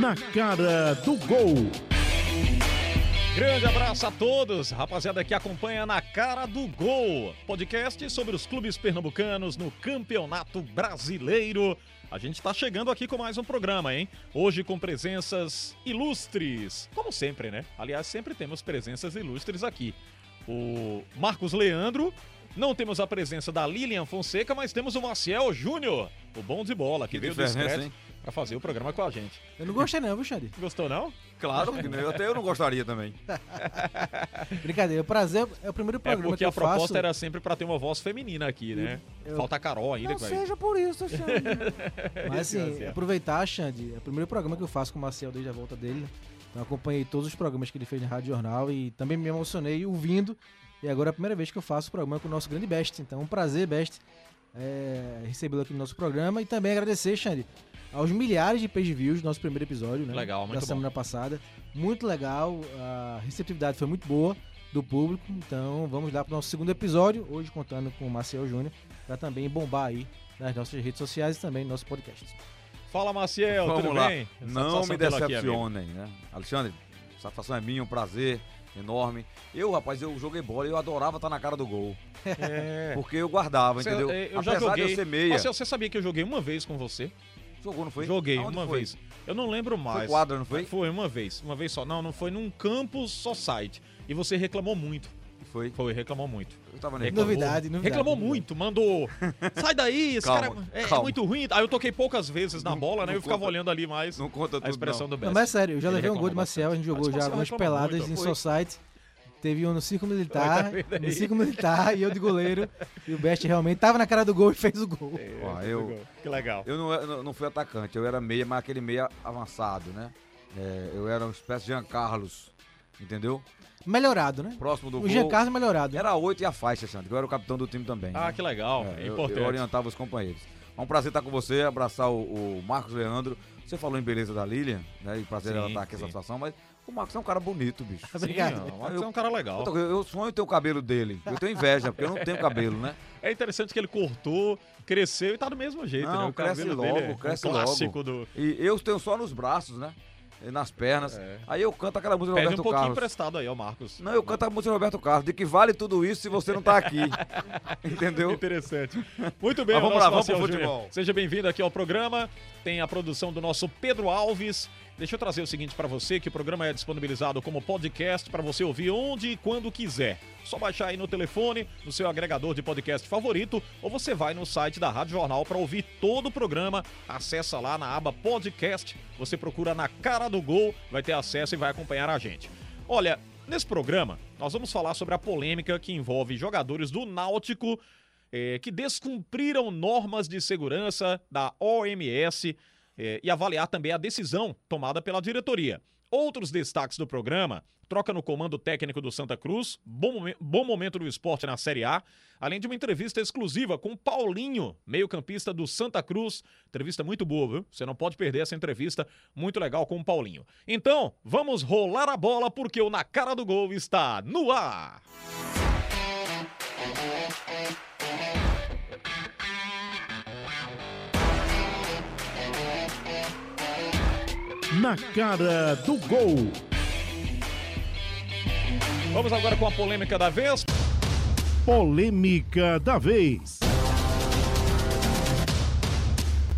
Na cara do gol. Grande abraço a todos, rapaziada que acompanha na cara do gol. Podcast sobre os clubes pernambucanos no Campeonato Brasileiro. A gente está chegando aqui com mais um programa, hein? Hoje com presenças ilustres, como sempre, né? Aliás, sempre temos presenças ilustres aqui. O Marcos Leandro, não temos a presença da Lilian Fonseca, mas temos o Maciel Júnior, o bom de bola, que, Que veio do diferença, Scratch hein? Pra fazer o programa com a gente. Eu não gostei não, viu, Xande? Gostou, não? Claro, que eu, até eu não gostaria também. Brincadeira, o prazer é o primeiro É programa porque que eu a proposta faço. era sempre pra ter uma voz feminina aqui, né? Eu- Falta a Carol ainda Não que vai. seja por isso, Xande. Mas assim, aproveitar, Xande, é o primeiro programa que eu faço com o Marcel desde a volta dele. Então acompanhei todos os programas que ele fez na Rádio Jornal e também me emocionei ouvindo. E agora é a primeira vez que eu faço o programa com o nosso grande Best. Então, um prazer, Best, é, recebê-lo aqui no nosso programa. E também agradecer, Xande, aos milhares de page views do nosso primeiro episódio, né? Legal, muito Da bom. semana passada. Muito legal, a receptividade foi muito boa do público. Então, vamos lá para o nosso segundo episódio, hoje contando com o Marcel Júnior, para também bombar aí nas nossas redes sociais e também no nosso podcast. Fala, Maciel, Vamos tudo lá. bem? Não me tê-lo aqui, decepcionem, né? Alexandre, satisfação é minha, um prazer enorme. Eu, rapaz, eu joguei bola e eu adorava estar na cara do gol. É. Porque eu guardava, Você- entendeu? eu já Apesar joguei. de eu ser meia. Você sabia que eu joguei uma vez com você? Jogou, não foi? Joguei Aonde uma foi? vez. Eu não lembro mais. Foi quadra, não foi? Foi uma vez, uma vez só. Não, não foi num campus society. E você reclamou muito. Foi. Foi, reclamou muito. Eu tava Reclamou. Novidade, novidade. Reclamou novidade. muito, mandou. Sai daí, esse Calma, cara é, é muito ruim. Aí eu toquei poucas vezes na Não- bola, né? não Eu ficava conta- olhando ali mais Não conta tudo, a expressão não. do Não, Best. mas é sério, eu já Ele levei um gol de Marcel, a gente jogou Mas já algumas peladas muito, em foi. Society. Teve um no Olha, Militar, tá no Círculo Militar e eu de goleiro. E o Best realmente tava na cara do gol e fez o gol. Ó, eu, Que legal. eu não, eu não fui atacante, eu era meia, mas aquele meia avançado, né? É, eu era uma espécie de Jean Carlos, entendeu? Melhorado, né? Próximo do O gol. Jean Carlos melhorado. Era oito e a faixa, que eu era o capitão do time também. Ah, né? que legal. É, É, eu- importante. Eu, orientava os companheiros. É um prazer estar com você, abraçar o, o Marcos Leandro. Você falou em beleza da Lilian, né? E prazer Sim, ela estar aqui sim. nessa situação, mas o Marcos é um cara bonito, bicho. Sim, Obrigado. o Marcos é um cara legal. Eu, eu sonho ter o cabelo dele. Eu tenho inveja, porque eu não tenho cabelo, né? É interessante que ele cortou, cresceu e tá do mesmo jeito, Não, né? O cresce cabelo logo, é cresce um logo. clássico do... E eu tenho só nos braços, né? E nas pernas. É. Aí eu canto aquela música do Pede um Roberto pouquinho Carlos. emprestado aí, ó, Marcos. Não, eu canto a música do Roberto Carlos, de que vale tudo isso se você não tá aqui. Entendeu? Interessante. Muito bem, Mas vamos lá, vamos pro Júnior. futebol. Seja bem-vindo aqui ao programa. Tem a produção do nosso Pedro Alves. Deixa eu trazer o seguinte pra você, que o programa é disponibilizado como podcast para você ouvir onde e quando quiser. Só baixar aí no telefone, no seu agregador de podcast favorito, ou você vai no site da Rádio Jornal para ouvir todo o programa. Acessa lá na aba podcast, você procura na cara do gol, vai ter acesso e vai acompanhar a gente. Olha, nesse programa nós vamos falar sobre a polêmica que envolve jogadores do Náutico eh, que descumpriram normas de segurança da OMS eh, e avaliar também a decisão tomada pela diretoria. Outros destaques do programa: troca no comando técnico do Santa Cruz, bom, bom momento do esporte na Série A, além de uma entrevista exclusiva com Paulinho, meio-campista do Santa Cruz. Entrevista muito boa, viu? Você não pode perder essa entrevista, muito legal com o Paulinho. Então, vamos rolar a bola porque o Na Cara do Gol está no ar. Na cara do gol. Vamos agora com a polêmica da vez. Polêmica da vez.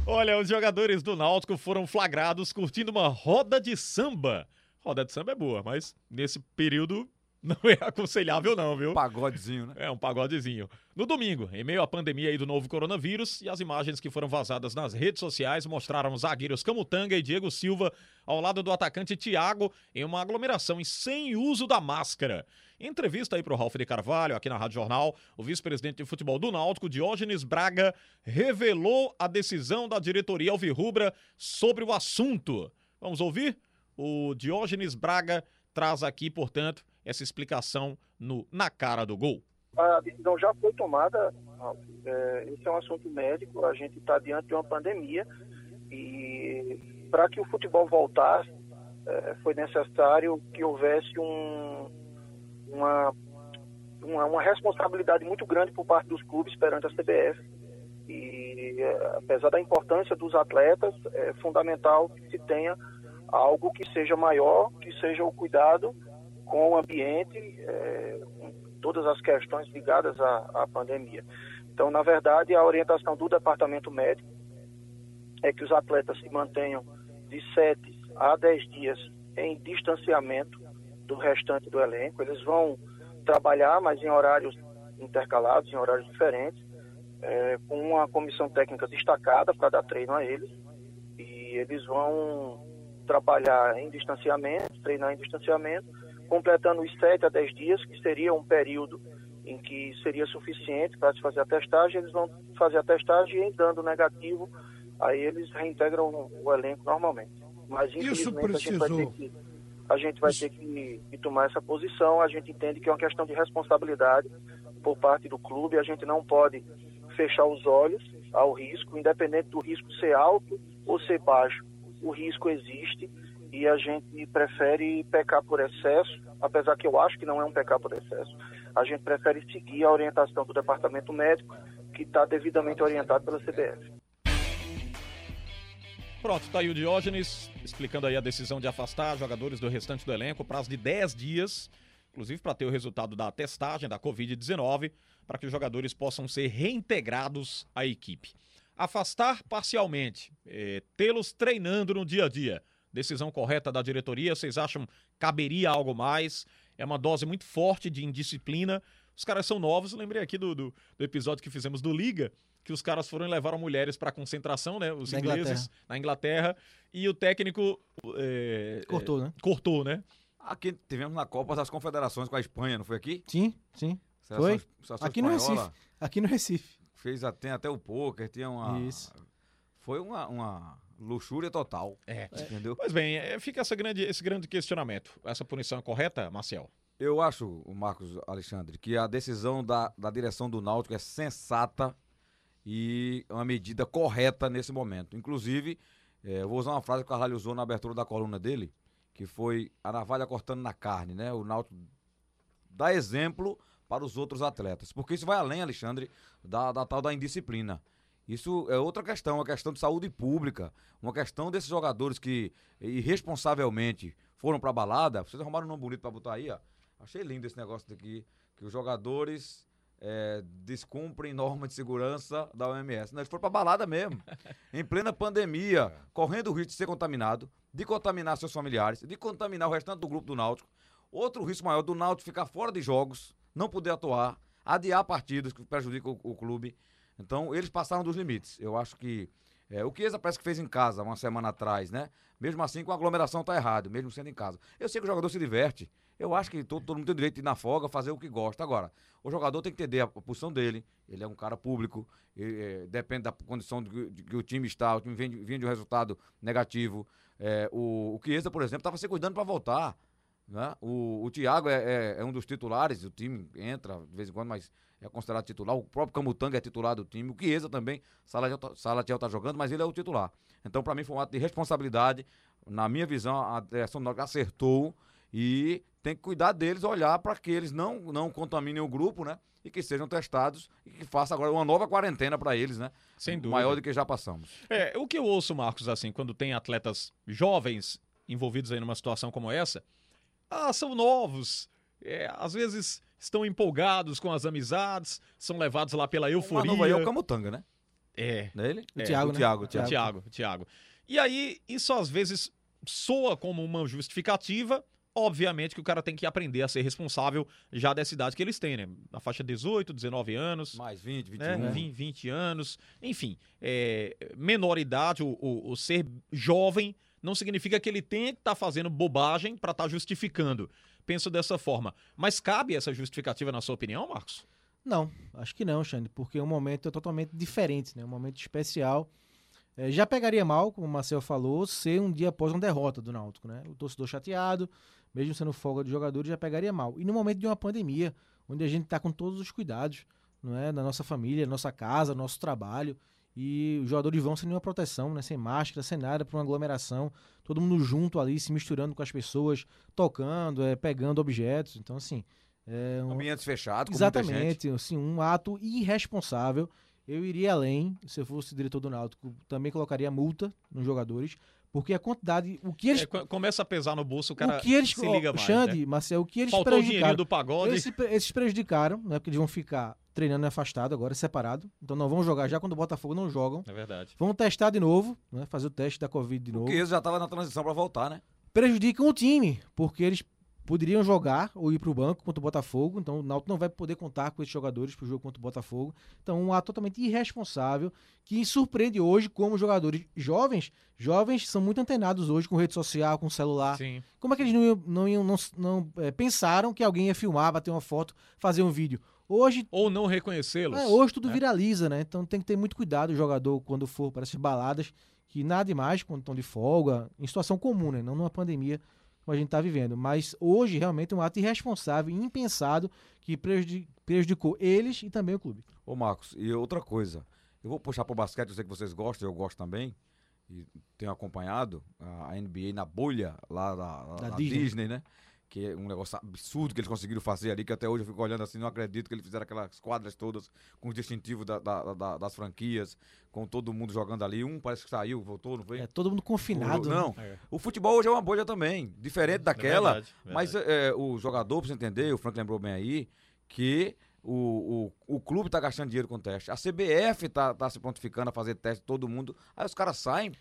Olha, os jogadores do Náutico foram flagrados curtindo uma roda de samba. Roda de samba é boa, mas nesse período não é aconselhável não, viu? Pagodezinho, né? É um pagodezinho. No domingo, em meio à pandemia aí do novo coronavírus, e as imagens que foram vazadas nas redes sociais mostraram os zagueiros Camutanga e Diego Silva ao lado do atacante Thiago em uma aglomeração e sem uso da máscara. Em entrevista aí pro Ralf de Carvalho, aqui na Rádio Jornal, o vice-presidente de futebol do Náutico, Diógenes Braga, revelou a decisão da diretoria alvirrubra sobre o assunto. Vamos ouvir? O Diógenes Braga traz aqui, portanto, essa explicação no Na Cara do Gol. A decisão já foi tomada. É, esse é um assunto médico, a gente está diante de uma pandemia e para que o futebol voltasse, é, foi necessário que houvesse um, uma, uma, uma responsabilidade muito grande por parte dos clubes perante a CBF. E é, apesar da importância dos atletas, é fundamental que se tenha algo que seja maior, que seja o cuidado com o ambiente, é, com todas as questões ligadas à, à pandemia. Então, na verdade, a orientação do departamento médico é que os atletas se mantenham de 7 a 10 dias em distanciamento do restante do elenco. Eles vão trabalhar, mas em horários intercalados, em horários diferentes, é, com uma comissão técnica destacada para dar treino a eles. E eles vão trabalhar em distanciamento, treinar em distanciamento, completando os 7 a 10 dias, que seria um período em que seria suficiente para se fazer a testagem, eles vão fazer a testagem e dando negativo, aí eles reintegram o elenco normalmente. Mas infelizmente a gente vai ter que a gente vai ter que, que, tomar essa posição. A gente entende que é uma questão de responsabilidade por parte do clube. A gente não pode fechar os olhos ao risco, independente do risco ser alto ou ser baixo. O risco existe e a gente prefere pecar por excesso, apesar que eu acho que não é um pecar por excesso. A gente prefere seguir a orientação do departamento médico, que está devidamente orientado pela CBF. Pronto, tá aí o Diógenes explicando aí a decisão de afastar jogadores do restante do elenco, prazo de 10 dias, inclusive para ter o resultado da testagem da Covid-19, para que os jogadores possam ser reintegrados à equipe. Afastar parcialmente, eh, tê-los treinando no dia a dia. Decisão correta da diretoria, vocês acham caberia algo mais? É uma dose muito forte de indisciplina. Os caras são novos, lembrei aqui do, do, do episódio que fizemos do Liga, que os caras foram e levaram mulheres para concentração, né? Os na ingleses Inglaterra. na Inglaterra. E o técnico. É, cortou, é, né? Cortou, né? Aqui tivemos na Copa das Confederações com a Espanha, não foi aqui? Sim, sim. Seleção, foi. Seleção aqui espanhola, no Recife. Aqui no Recife. Fez até, até o pôquer, tinha uma. Isso. Foi uma, uma luxúria total. É. Entendeu? Pois bem, é, fica essa grande, esse grande questionamento. Essa punição é correta, Marcel? Eu acho, Marcos Alexandre, que a decisão da, da direção do Náutico é sensata e uma medida correta nesse momento. Inclusive, é, eu vou usar uma frase que o Carvalho usou na abertura da coluna dele, que foi a navalha cortando na carne, né? O Náutico dá exemplo para os outros atletas. Porque isso vai além, Alexandre, da, da tal da indisciplina. Isso é outra questão, uma questão de saúde pública, uma questão desses jogadores que irresponsavelmente foram para balada. Vocês arrumaram um nome bonito para botar aí, ó. Achei lindo esse negócio daqui, que os jogadores é, descumprem norma de segurança da OMS. Não, eles foram pra balada mesmo. em plena pandemia, correndo o risco de ser contaminado, de contaminar seus familiares, de contaminar o restante do grupo do Náutico. Outro risco maior do Náutico ficar fora de jogos, não poder atuar, adiar partidas que prejudicam o, o clube. Então, eles passaram dos limites. Eu acho que é, o que Eza parece que fez em casa uma semana atrás, né? Mesmo assim, com a aglomeração tá errado, mesmo sendo em casa. Eu sei que o jogador se diverte. Eu acho que todo, todo mundo tem o direito de ir na folga, fazer o que gosta. Agora, o jogador tem que entender a posição dele. Ele é um cara público, ele, é, depende da condição de, de, que o time está, o time vem, vem de um resultado negativo. É, o, o Chiesa, por exemplo, estava se cuidando para voltar. Né? O, o Thiago é, é, é, um dos titulares, o time entra de vez em quando, mas é considerado titular. O próprio Camutanga é titular do time. O Chiesa também, Salatiel está jogando, mas ele é o titular. Então, para mim, foi um ato de responsabilidade. Na minha visão, a direção do acertou e tem que cuidar deles, olhar para que eles não, não contaminem o grupo, né? E que sejam testados e que faça agora uma nova quarentena para eles, né? Sem dúvida. Maior do que já passamos. É, o que eu ouço, Marcos, assim, quando tem atletas jovens envolvidos aí numa situação como essa, ah, são novos, é, às vezes estão empolgados com as amizades, são levados lá pela euforia. O aí é o Camutanga, né? É. Não é ele? É, o Thiago, o né? Thiago, Thiago, Thiago, Thiago. E aí, isso às vezes soa como uma justificativa, Obviamente que o cara tem que aprender a ser responsável já dessa idade que eles têm, né? Na faixa 18, 19 anos. Mais 20, 21. Né? 20, 20 anos. Enfim, é, menor idade, o, o, o, ser jovem não significa que ele tenha que estar tá fazendo bobagem para estar tá justificando. Penso dessa forma. Mas cabe essa justificativa na sua opinião, Marcos? Não, acho que não, Xande, porque o momento é totalmente diferente, né? Um momento especial. É, já pegaria mal, como o Marcel falou, ser um dia após uma derrota do Náutico, né? O torcedor chateado, mesmo sendo folga de jogadores, já pegaria mal. E no momento de uma pandemia, onde a gente está com todos os cuidados, não é, da nossa família, nossa casa, nosso trabalho, e os jogadores vão sem nenhuma proteção, né, sem máscara, sem nada, para uma aglomeração, todo mundo junto ali, se misturando com as pessoas, tocando, é, pegando objetos. Então, assim. É um ambiente fechado, com Exatamente, assim, um ato irresponsável. Eu iria além, se eu fosse diretor do Náutico, também colocaria multa nos jogadores, Porque a quantidade, o que eles, É, co- começa a pesar no bolso, o cara o que eles, se liga mais. Xande, né? Marcel, o que eles Faltou prejudicaram, do pagode. eles, eles prejudicaram, né? Porque eles vão ficar treinando afastado agora, separado. Então não vão jogar já quando o Botafogo não jogam. É verdade. Vão testar de novo, né? Fazer o teste da Covid de novo. Porque eles já estavam na transição pra voltar, né? Prejudicam o time, porque eles poderiam jogar ou ir para o banco contra o Botafogo. Então o Náutico não vai poder contar com esses jogadores para o jogo contra o Botafogo. Então um ato totalmente irresponsável que surpreende hoje como jogadores jovens. Jovens são muito antenados hoje com rede social, com celular. Sim. Como é que eles não, iam- não, iam- não, não, é, pensaram que alguém ia filmar, bater uma foto, fazer um vídeo? Hoje, Ou não reconhecê-los. é, hoje tudo né? viraliza, né? Então tem que ter muito cuidado o jogador quando for para essas baladas, que nada demais quando estão de folga, em situação comum, né? Não numa pandemia como a gente está vivendo. Mas hoje realmente é um ato irresponsável, impensado, que prejudi- prejudicou eles e também o clube. Ô Marcos, e outra coisa, eu vou puxar pro basquete, eu sei que vocês gostam, eu gosto também, e tenho acompanhado a NBA na bolha lá da, Da da Disney. Disney. né? Que é um negócio absurdo que eles conseguiram fazer ali, que até hoje eu fico olhando assim, não acredito que eles fizeram aquelas quadras todas com os distintivos da- da- da- das franquias, com todo mundo jogando ali. Um parece que saiu, voltou, não foi? É todo mundo confinado. né? Não, É. o futebol hoje é uma bolha também, diferente daquela. verdade, Mas é, o jogador, pra você entender, o Frank lembrou bem aí, que o, o, o clube tá gastando dinheiro com teste. A CBF tá, tá se prontificando a fazer teste todo mundo. Aí os caras saem.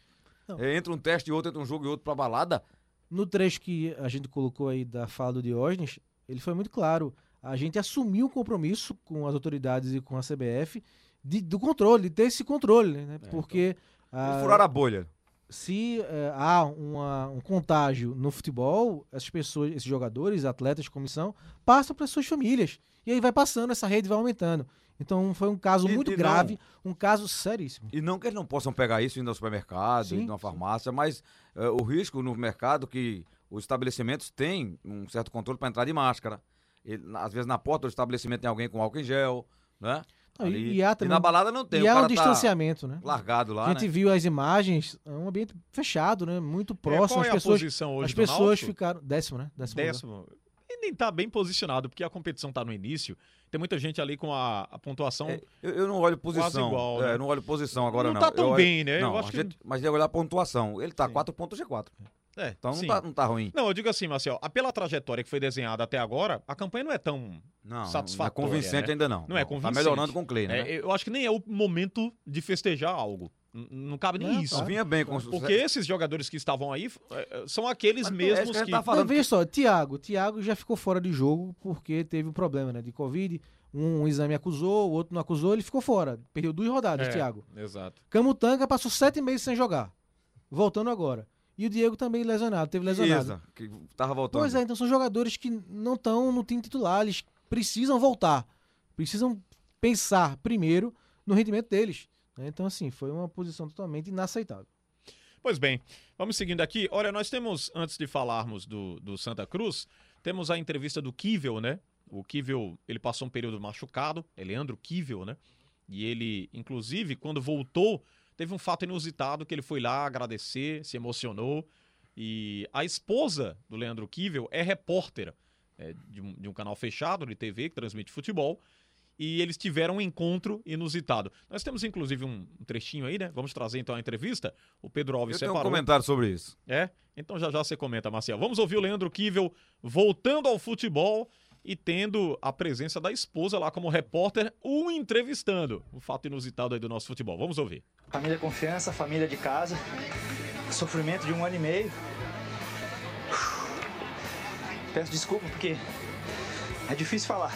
Não. é, entra um teste e outro, entra um jogo e outro pra balada. No trecho que a gente colocou aí da fala do Diógenes, ele foi muito claro. A gente assumiu um compromisso com as autoridades e com a CBF de- do controle, de ter esse controle, né? Porque ah, Eles furaram a bolha. se eh, há uma- um contágio no futebol, essas pessoas, esses jogadores, atletas, comissão, passam para suas famílias. E aí vai passando, essa rede vai aumentando. Então foi um caso E- muito e não- grave, um caso seríssimo. E não que eles não possam pegar isso indo ao supermercado, Sim, indo à sim. farmácia, mas é, o risco no mercado que os estabelecimentos têm um certo controle para entrar de máscara. Ele- às vezes na porta do estabelecimento tem alguém com álcool em gel, né? Não, e- Ali. e há na também- balada não tem. e o há um tá distanciamento, né? largado lá, a gente né? viu as imagens, é um ambiente fechado, né? Muito É, próximo. qual é as a pessoas, posição hoje as do pessoas Náutico? ficaram. Décimo, né? Décimo. Décimo. Nem tá bem posicionado, porque a competição tá no início. Tem muita gente ali com a, a pontuação. É, eu, eu não olho posição. igual, é, né? eu não olho posição agora, não. Não tá tão Eu olho- bem, né? Eu Não, acho a que- gente- mas eu olhar a pontuação. Ele tá Sim. 4 pontos G4. é, Então não tá, não tá ruim. Não, eu digo assim, Marcel, pela trajetória que foi desenhada até agora, a campanha não é tão. Não, não é Satisfatória, convincente né? ainda não. Não é convincente. Tá melhorando com o Clay, né? é, eu acho que nem é o momento de festejar algo. Não cabe nem Não, isso. Vinha bem com Porque esses jogadores que estavam aí é, é, são aqueles Mas é mesmos isso que que. tá falando. Veja só, Thiago. Thiago já ficou fora de jogo porque teve um problema, né? De Covid. Um, exame acusou, o outro não acusou, ele ficou fora. Perdeu duas rodadas, É, Thiago. Exato. Camutanga passou sete meses sem jogar. Voltando agora. E o Diego também lesionado, teve lesionado. Isa, que tava voltando. Pois é, então são jogadores que não estão no time titular, eles precisam voltar. Precisam pensar primeiro no rendimento deles. Né? Então, assim, foi uma posição totalmente inaceitável. Pois bem, vamos seguindo aqui. Olha, nós temos, antes de falarmos do, do Santa Cruz, temos a entrevista do Kivel, né? O Kivel, ele passou um período machucado, é Leandro Kivel, né? E ele, inclusive, quando voltou, teve um fato inusitado que ele foi lá agradecer, se emocionou. E a esposa do Leandro Kivel é repórter é, de, um, de um canal fechado de TV que transmite futebol. E eles tiveram um encontro inusitado. Nós temos, inclusive, um trechinho aí, né? Vamos trazer então a entrevista. O Pedro Alves Eu tenho um separou. comentário sobre isso. É? Então já já você comenta, Marcel. Vamos ouvir o Leandro Kivel voltando ao futebol e tendo a presença da esposa lá como repórter, o entrevistando. Um fato inusitado aí do nosso futebol. Vamos ouvir. Família confiança, família de casa, sofrimento de um ano e meio. Peço desculpa porque é difícil falar.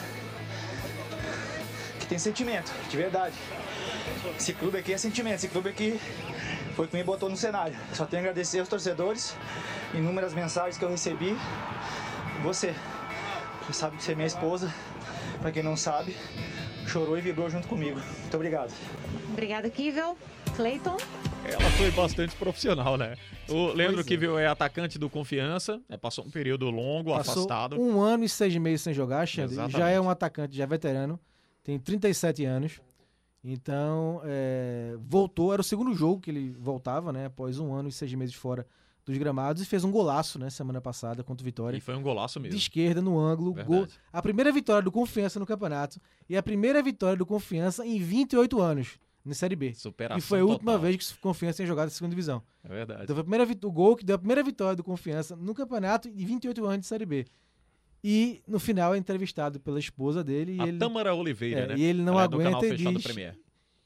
Que tem sentimento, de verdade. Esse clube aqui é sentimento, esse clube aqui foi quem me botou no cenário. Só tenho a agradecer aos torcedores, inúmeras mensagens que eu recebi. Você, você sabe que você é minha esposa, pra quem não sabe, chorou e vibrou junto comigo. Muito obrigado. Obrigada, Kivel. Cleiton. Ela foi bastante profissional, né? O Leandro Pois é. Kivel é atacante do Confiança, né? passou um período longo, Passou afastado. um ano e seis meses sem jogar, Xande. Já é um atacante, já é veterano. Tem 37 anos. Então, é, voltou. Era o segundo jogo que ele voltava, né? Após um ano e seis meses fora dos gramados. E fez um golaço, né? Semana passada contra o Vitória. E foi um golaço de mesmo. esquerda no ângulo. Gol, a primeira vitória do Confiança no campeonato e a primeira vitória do Confiança em 28 anos. na Série B. Superação E foi a última total. vez que o Confiança tem jogado a segunda divisão. É verdade. Então foi a primeira o gol que deu a primeira vitória do Confiança no campeonato de 28 anos de Série B. E no final é entrevistado pela esposa dele e a ele, Tâmara Oliveira, é, né? e ele não Ela é do canal aguenta e fechado diz-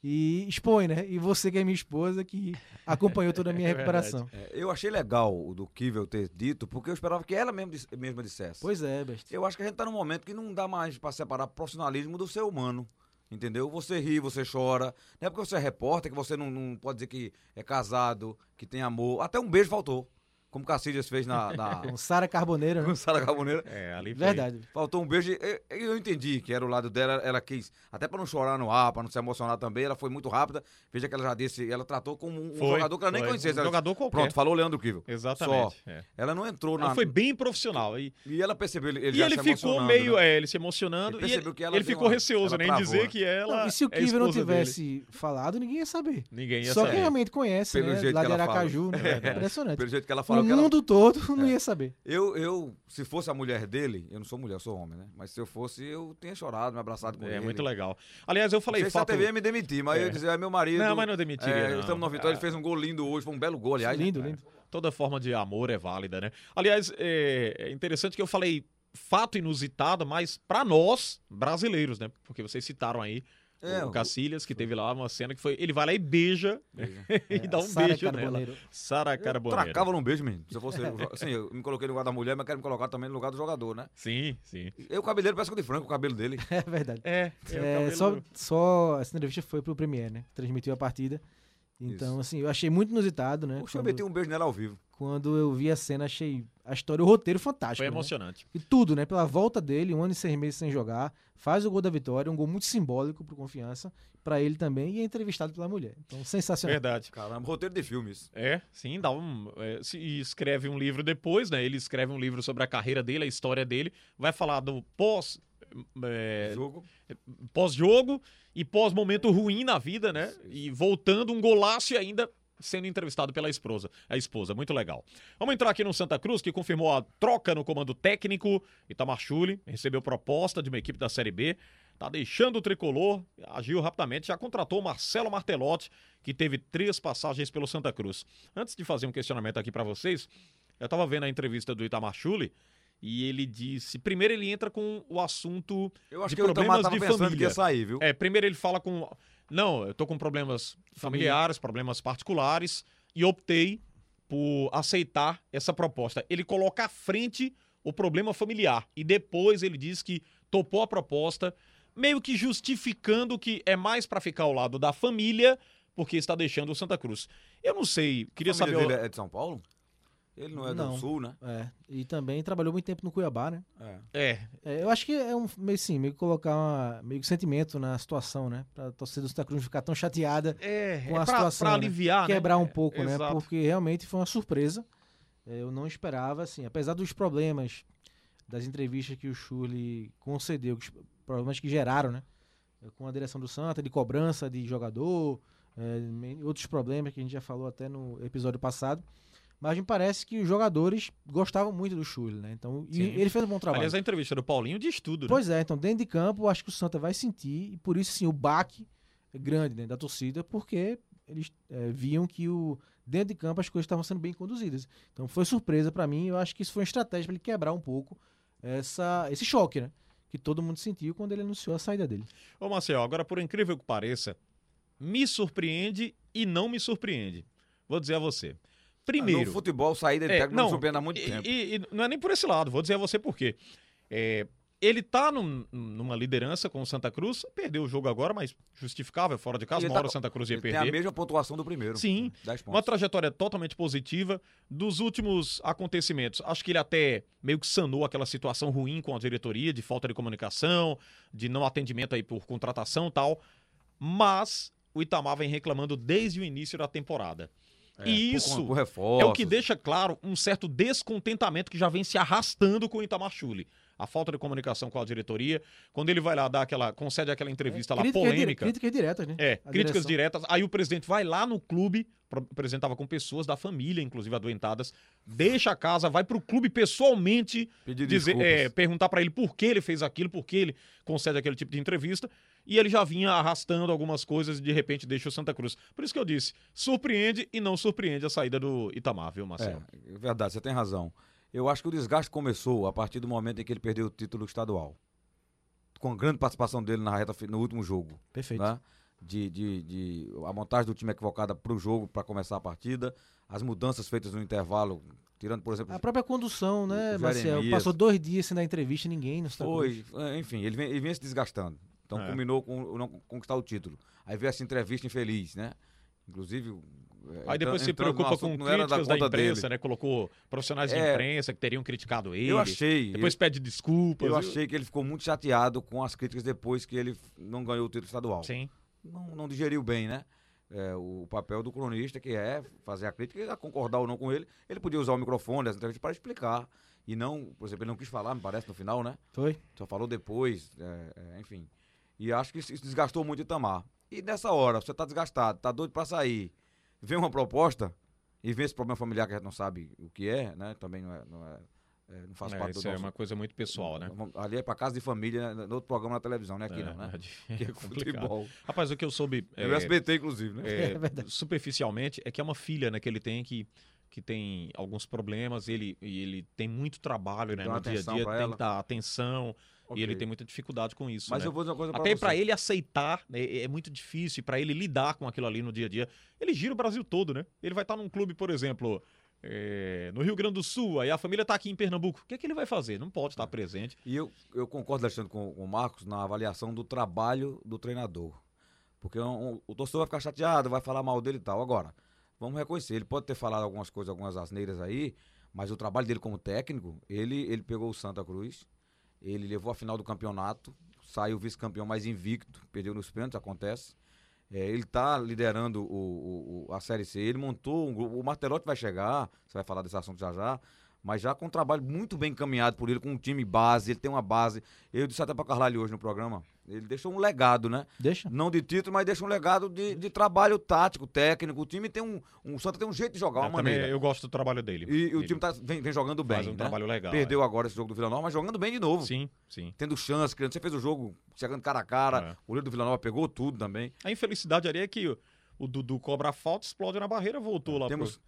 e expõe, né? E você que é minha esposa que acompanhou toda a minha É recuperação. É, eu achei legal o do Kivel ter dito, porque eu esperava que ela mesmo, dis- mesma dissesse. Pois é, Best. Eu acho que a gente tá num momento que não dá mais pra separar profissionalismo do ser humano. Entendeu? Você ri, você chora. Não é porque você é repórter que você não, não pode dizer que é casado, que tem amor. Até um beijo faltou. Como Cacilhas fez na, na Com Sara Carboneira, né? com Sara Carboneira. É, ali foi. Verdade. Faltou um beijo. e- e Eu entendi que era o lado dela. Ela quis, até pra não chorar no ar, pra não se emocionar também. Ela foi muito rápida. Veja que ela já disse, ela tratou como um Foi, jogador que ela nem foi. conhecia. Um Ela- jogador qualquer. Pronto, falou Leandro Kivel. Exatamente. Só. é. Ela não entrou na. Ela foi bem profissional. E, E ela percebeu ele, ele e já ele se ficou meio, né? é, ele se emocionando. Ele e percebeu ele, que ela ele ficou uma- receoso, ela né? Dizer que ela. Não, e se o é a Kiver não esposa dele. tivesse falado, ninguém ia saber. Ninguém ia Só saber. quem realmente conhece, Pelo né? Lá de fala. Aracaju, né? É impressionante. Pelo jeito que ela O mundo todo não ia saber. Eu, eu, se fosse a mulher dele, eu não sou mulher, eu sou homem, né? Mas se eu fosse, eu tinha chorado, me abraçado com ele. É muito legal. Aliás, eu falei Não sei se a fato... TV ia me demitir, mas É. eu ia dizer, é meu marido. Não, mas não demitiria, É, não. Estamos no Vitória, ele fez um gol lindo hoje, foi um belo gol, aliás. né? Lindo, lindo. Toda forma de amor é válida, né? Aliás, é, é interessante que eu falei fato inusitado, mas pra nós, brasileiros, né? Porque vocês citaram aí É, o Cacilhas, que teve lá uma cena que foi. Ele vai lá e beija e dá um Sara beijo nela. Carboneiro. Sara Eu Carboneiro. tracava num beijo, menino. Se eu fosse. assim, eu me coloquei no lugar da mulher, mas quero me colocar também no lugar do jogador, né? Sim, sim. E o cabelo dele parece com o de Franco, o cabelo dele. É verdade. É, É, só, só essa entrevista foi pro Premier, né? Transmitiu a partida. Então, Isso. assim, eu achei muito inusitado, né? Poxa, eu Quando, meti um beijo nela ao vivo. quando eu vi a cena, achei a história, o roteiro fantástico. Foi né? emocionante. E tudo, né? Pela volta dele, um ano e seis meses sem jogar, faz o gol da vitória, um gol muito simbólico pro Confiança, pra ele também, e é entrevistado pela mulher. Então, sensacional. Verdade. Caramba, roteiro de filme isso. É, sim, dá um. é, se- e escreve um livro depois, né? Ele escreve um livro sobre a carreira dele, a história dele. Vai falar do pós. É, Jogo. pós-jogo e pós-momento ruim na vida, né? E voltando um golaço e ainda sendo entrevistado pela esposa. A esposa, muito legal. Vamos entrar aqui no Santa Cruz, que confirmou a troca no comando técnico. Itamar Chuli recebeu proposta de uma equipe da Série B. Tá deixando o tricolor, agiu rapidamente, já contratou o Marcelo Martelotti, que teve três passagens pelo Santa Cruz. Antes de fazer um questionamento aqui para vocês, eu tava vendo a entrevista do Itamar Chuli e ele disse, primeiro ele entra com o assunto Eu acho De que problemas tava de família. que ia sair, viu? é, primeiro ele fala com. Não, eu tô com problemas familiares, problemas particulares, e optei por aceitar essa proposta. Ele coloca à frente o problema familiar. E depois ele diz que topou a proposta, meio que justificando que é mais pra ficar ao lado da família, porque está deixando o Santa Cruz. Eu não sei, queria a saber. dele é de São Paulo? Ele não é Não. do Sul, né? É, e também trabalhou muito tempo no Cuiabá, né? É. É, É, eu acho que é um meio sim, meio que colocar uma, meio que sentimento na situação, né? Pra torcida do Santa Cruz não ficar tão chateada, é, Com é a pra, situação, pra né? aliviar, né? quebrar um É, pouco, né? exato. Porque realmente foi uma surpresa. É, Eu não esperava, assim, apesar dos problemas das entrevistas que o Chuli concedeu, que problemas que geraram, né? É, Com a direção do Santa, de cobrança de jogador, é, outros problemas que a gente já falou até no episódio passado. Mas me parece que os jogadores gostavam muito do Chuli, né? Então, e ele fez um bom trabalho. Aliás, a entrevista do Paulinho diz tudo, né? Pois é, então dentro de campo acho que o Santa vai sentir, e por isso sim, o baque é grande né, da torcida, porque eles é, viam que o, dentro de campo as coisas estavam sendo bem conduzidas. Então foi surpresa pra mim, eu acho que isso foi uma estratégia para ele quebrar um pouco essa, esse choque, né? Que todo mundo sentiu quando ele anunciou a saída dele. Ô, Marcel, agora, por incrível que pareça, me surpreende e não me surpreende. Vou dizer a você. Primeiro. No futebol, saída de É, técnico não, me surpreende há muito e, tempo. E, e não é nem por esse lado, vou dizer a você por quê. É, ele tá num- numa liderança com o Santa Cruz, perdeu o jogo agora, mas justificável, fora de casa, uma tá hora o Santa Cruz ia Ele tem a perder. mesma pontuação do primeiro. Sim. 10 Uma trajetória totalmente positiva dos últimos acontecimentos. Acho que ele até meio que sanou aquela situação ruim com a diretoria, de falta de comunicação, de não atendimento aí por contratação e tal. Mas o Itamar vem reclamando desde o início da temporada. É, e isso por é o que deixa claro um certo descontentamento que já vem se arrastando com o Itamar Chuli. a falta de comunicação com a diretoria. Quando ele vai lá dar aquela, concede aquela entrevista lá Críticas dire- polêmica. Críticas diretas, né? É, A críticas direção. diretas. Aí o presidente vai lá no clube, apresentava com pessoas da família, inclusive adoentadas, deixa a casa, vai pro clube pessoalmente Pedir dizer, é, perguntar pra ele por que ele fez aquilo, por que ele concede aquele tipo de entrevista. E ele já vinha arrastando algumas coisas e de repente deixa o Santa Cruz. Por isso que eu disse, surpreende e não surpreende a saída do Itamar, viu, Marcelo? É, é verdade, você tem razão. Eu acho que o desgaste começou a partir do momento em que ele perdeu o título estadual. Com a grande participação dele na reta, no último jogo. Perfeito. né? De, de, de- a montagem do time equivocada para o jogo, para começar a partida, as mudanças feitas no intervalo, tirando, por exemplo, A própria condução, né, o Marcel? Passou dois dias sem dar entrevista a ninguém no foi, é, enfim, ele vem, ele vem se desgastando. Então É. culminou com não conquistar o título. Aí veio essa entrevista infeliz, né? Inclusive. é, Aí depois se preocupa com que não era críticas da, conta imprensa, dele. né? Colocou profissionais de É. imprensa que teriam criticado ele. Eu achei. Depois pede desculpas. Eu achei que ele ficou muito chateado com as críticas depois que ele não ganhou o título estadual. Sim. Não, não digeriu bem, né? É, o papel do cronista, que é fazer a crítica, concordar ou não com ele. Ele podia usar o microfone, as entrevistas, para explicar. E não, por exemplo, ele não quis falar, me parece, no final, né? Foi? Só falou depois, é, é, enfim. E acho que isso desgastou muito o Itamar. E nessa hora, você tá desgastado, tá doido para sair, vem uma proposta, e vem esse problema familiar que a gente não sabe o que é, né? Também não, é, não, é, é, não faz É, parte do isso é nosso... uma coisa muito pessoal, né? Ali é para casa de família, no outro programa na televisão, não é aqui não, né? É, é é complicado. futebol. Rapaz, o que eu soube É, o SBT, inclusive, né? é, É verdade. superficialmente é que é uma filha né, que ele tem que, que tem alguns problemas, ele, e ele tem muito trabalho né, no dia a dia, tem que dar atenção e Ok. ele tem muita dificuldade com isso. Mas né? eu vou dizer uma coisa pra Até pra ele aceitar, né, é muito difícil, pra ele lidar com aquilo ali no dia a dia. Ele gira o Brasil todo, né? Ele vai estar num clube, por exemplo, é, no Rio Grande do Sul, aí a família tá aqui em Pernambuco. O que é que ele vai fazer? Não pode estar presente. E eu, eu concordo, Alexandre, com, com o Marcos na avaliação do trabalho do treinador. Porque um- um- o torcedor vai ficar chateado, vai falar mal dele e tal. Agora, vamos reconhecer, ele pode ter falado algumas coisas, algumas asneiras aí, mas o trabalho dele como técnico, ele, ele pegou o Santa Cruz, ele levou a final do campeonato, saiu vice-campeão mais invicto, perdeu nos pênaltis, acontece. É, ele tá liderando o- o- a Série C, ele montou um grupo, o Martelotti vai chegar, você vai falar desse assunto já já, mas já com um trabalho muito bem encaminhado por ele, com um time base, ele tem uma base. Eu disse até para Carlalho hoje no programa, ele deixou um legado, né? Deixa. Não de título, mas deixa um legado de, de trabalho tático, técnico. O time tem um. um o Santa tem um jeito de jogar, uma Eu, também, maneira. eu gosto do trabalho dele. E, o Ele time tá, vem, vem jogando bem. faz um né? trabalho legal. Perdeu agora esse jogo do Vila Nova, mas jogando bem de novo. é. Sim, sim. Tendo chance, criando. Você fez o jogo chegando cara a cara. É. O goleiro do Vila Nova pegou tudo também. A infelicidade ali é que o, o Dudu cobra a falta, explode na barreira, voltou lá Temos, pro.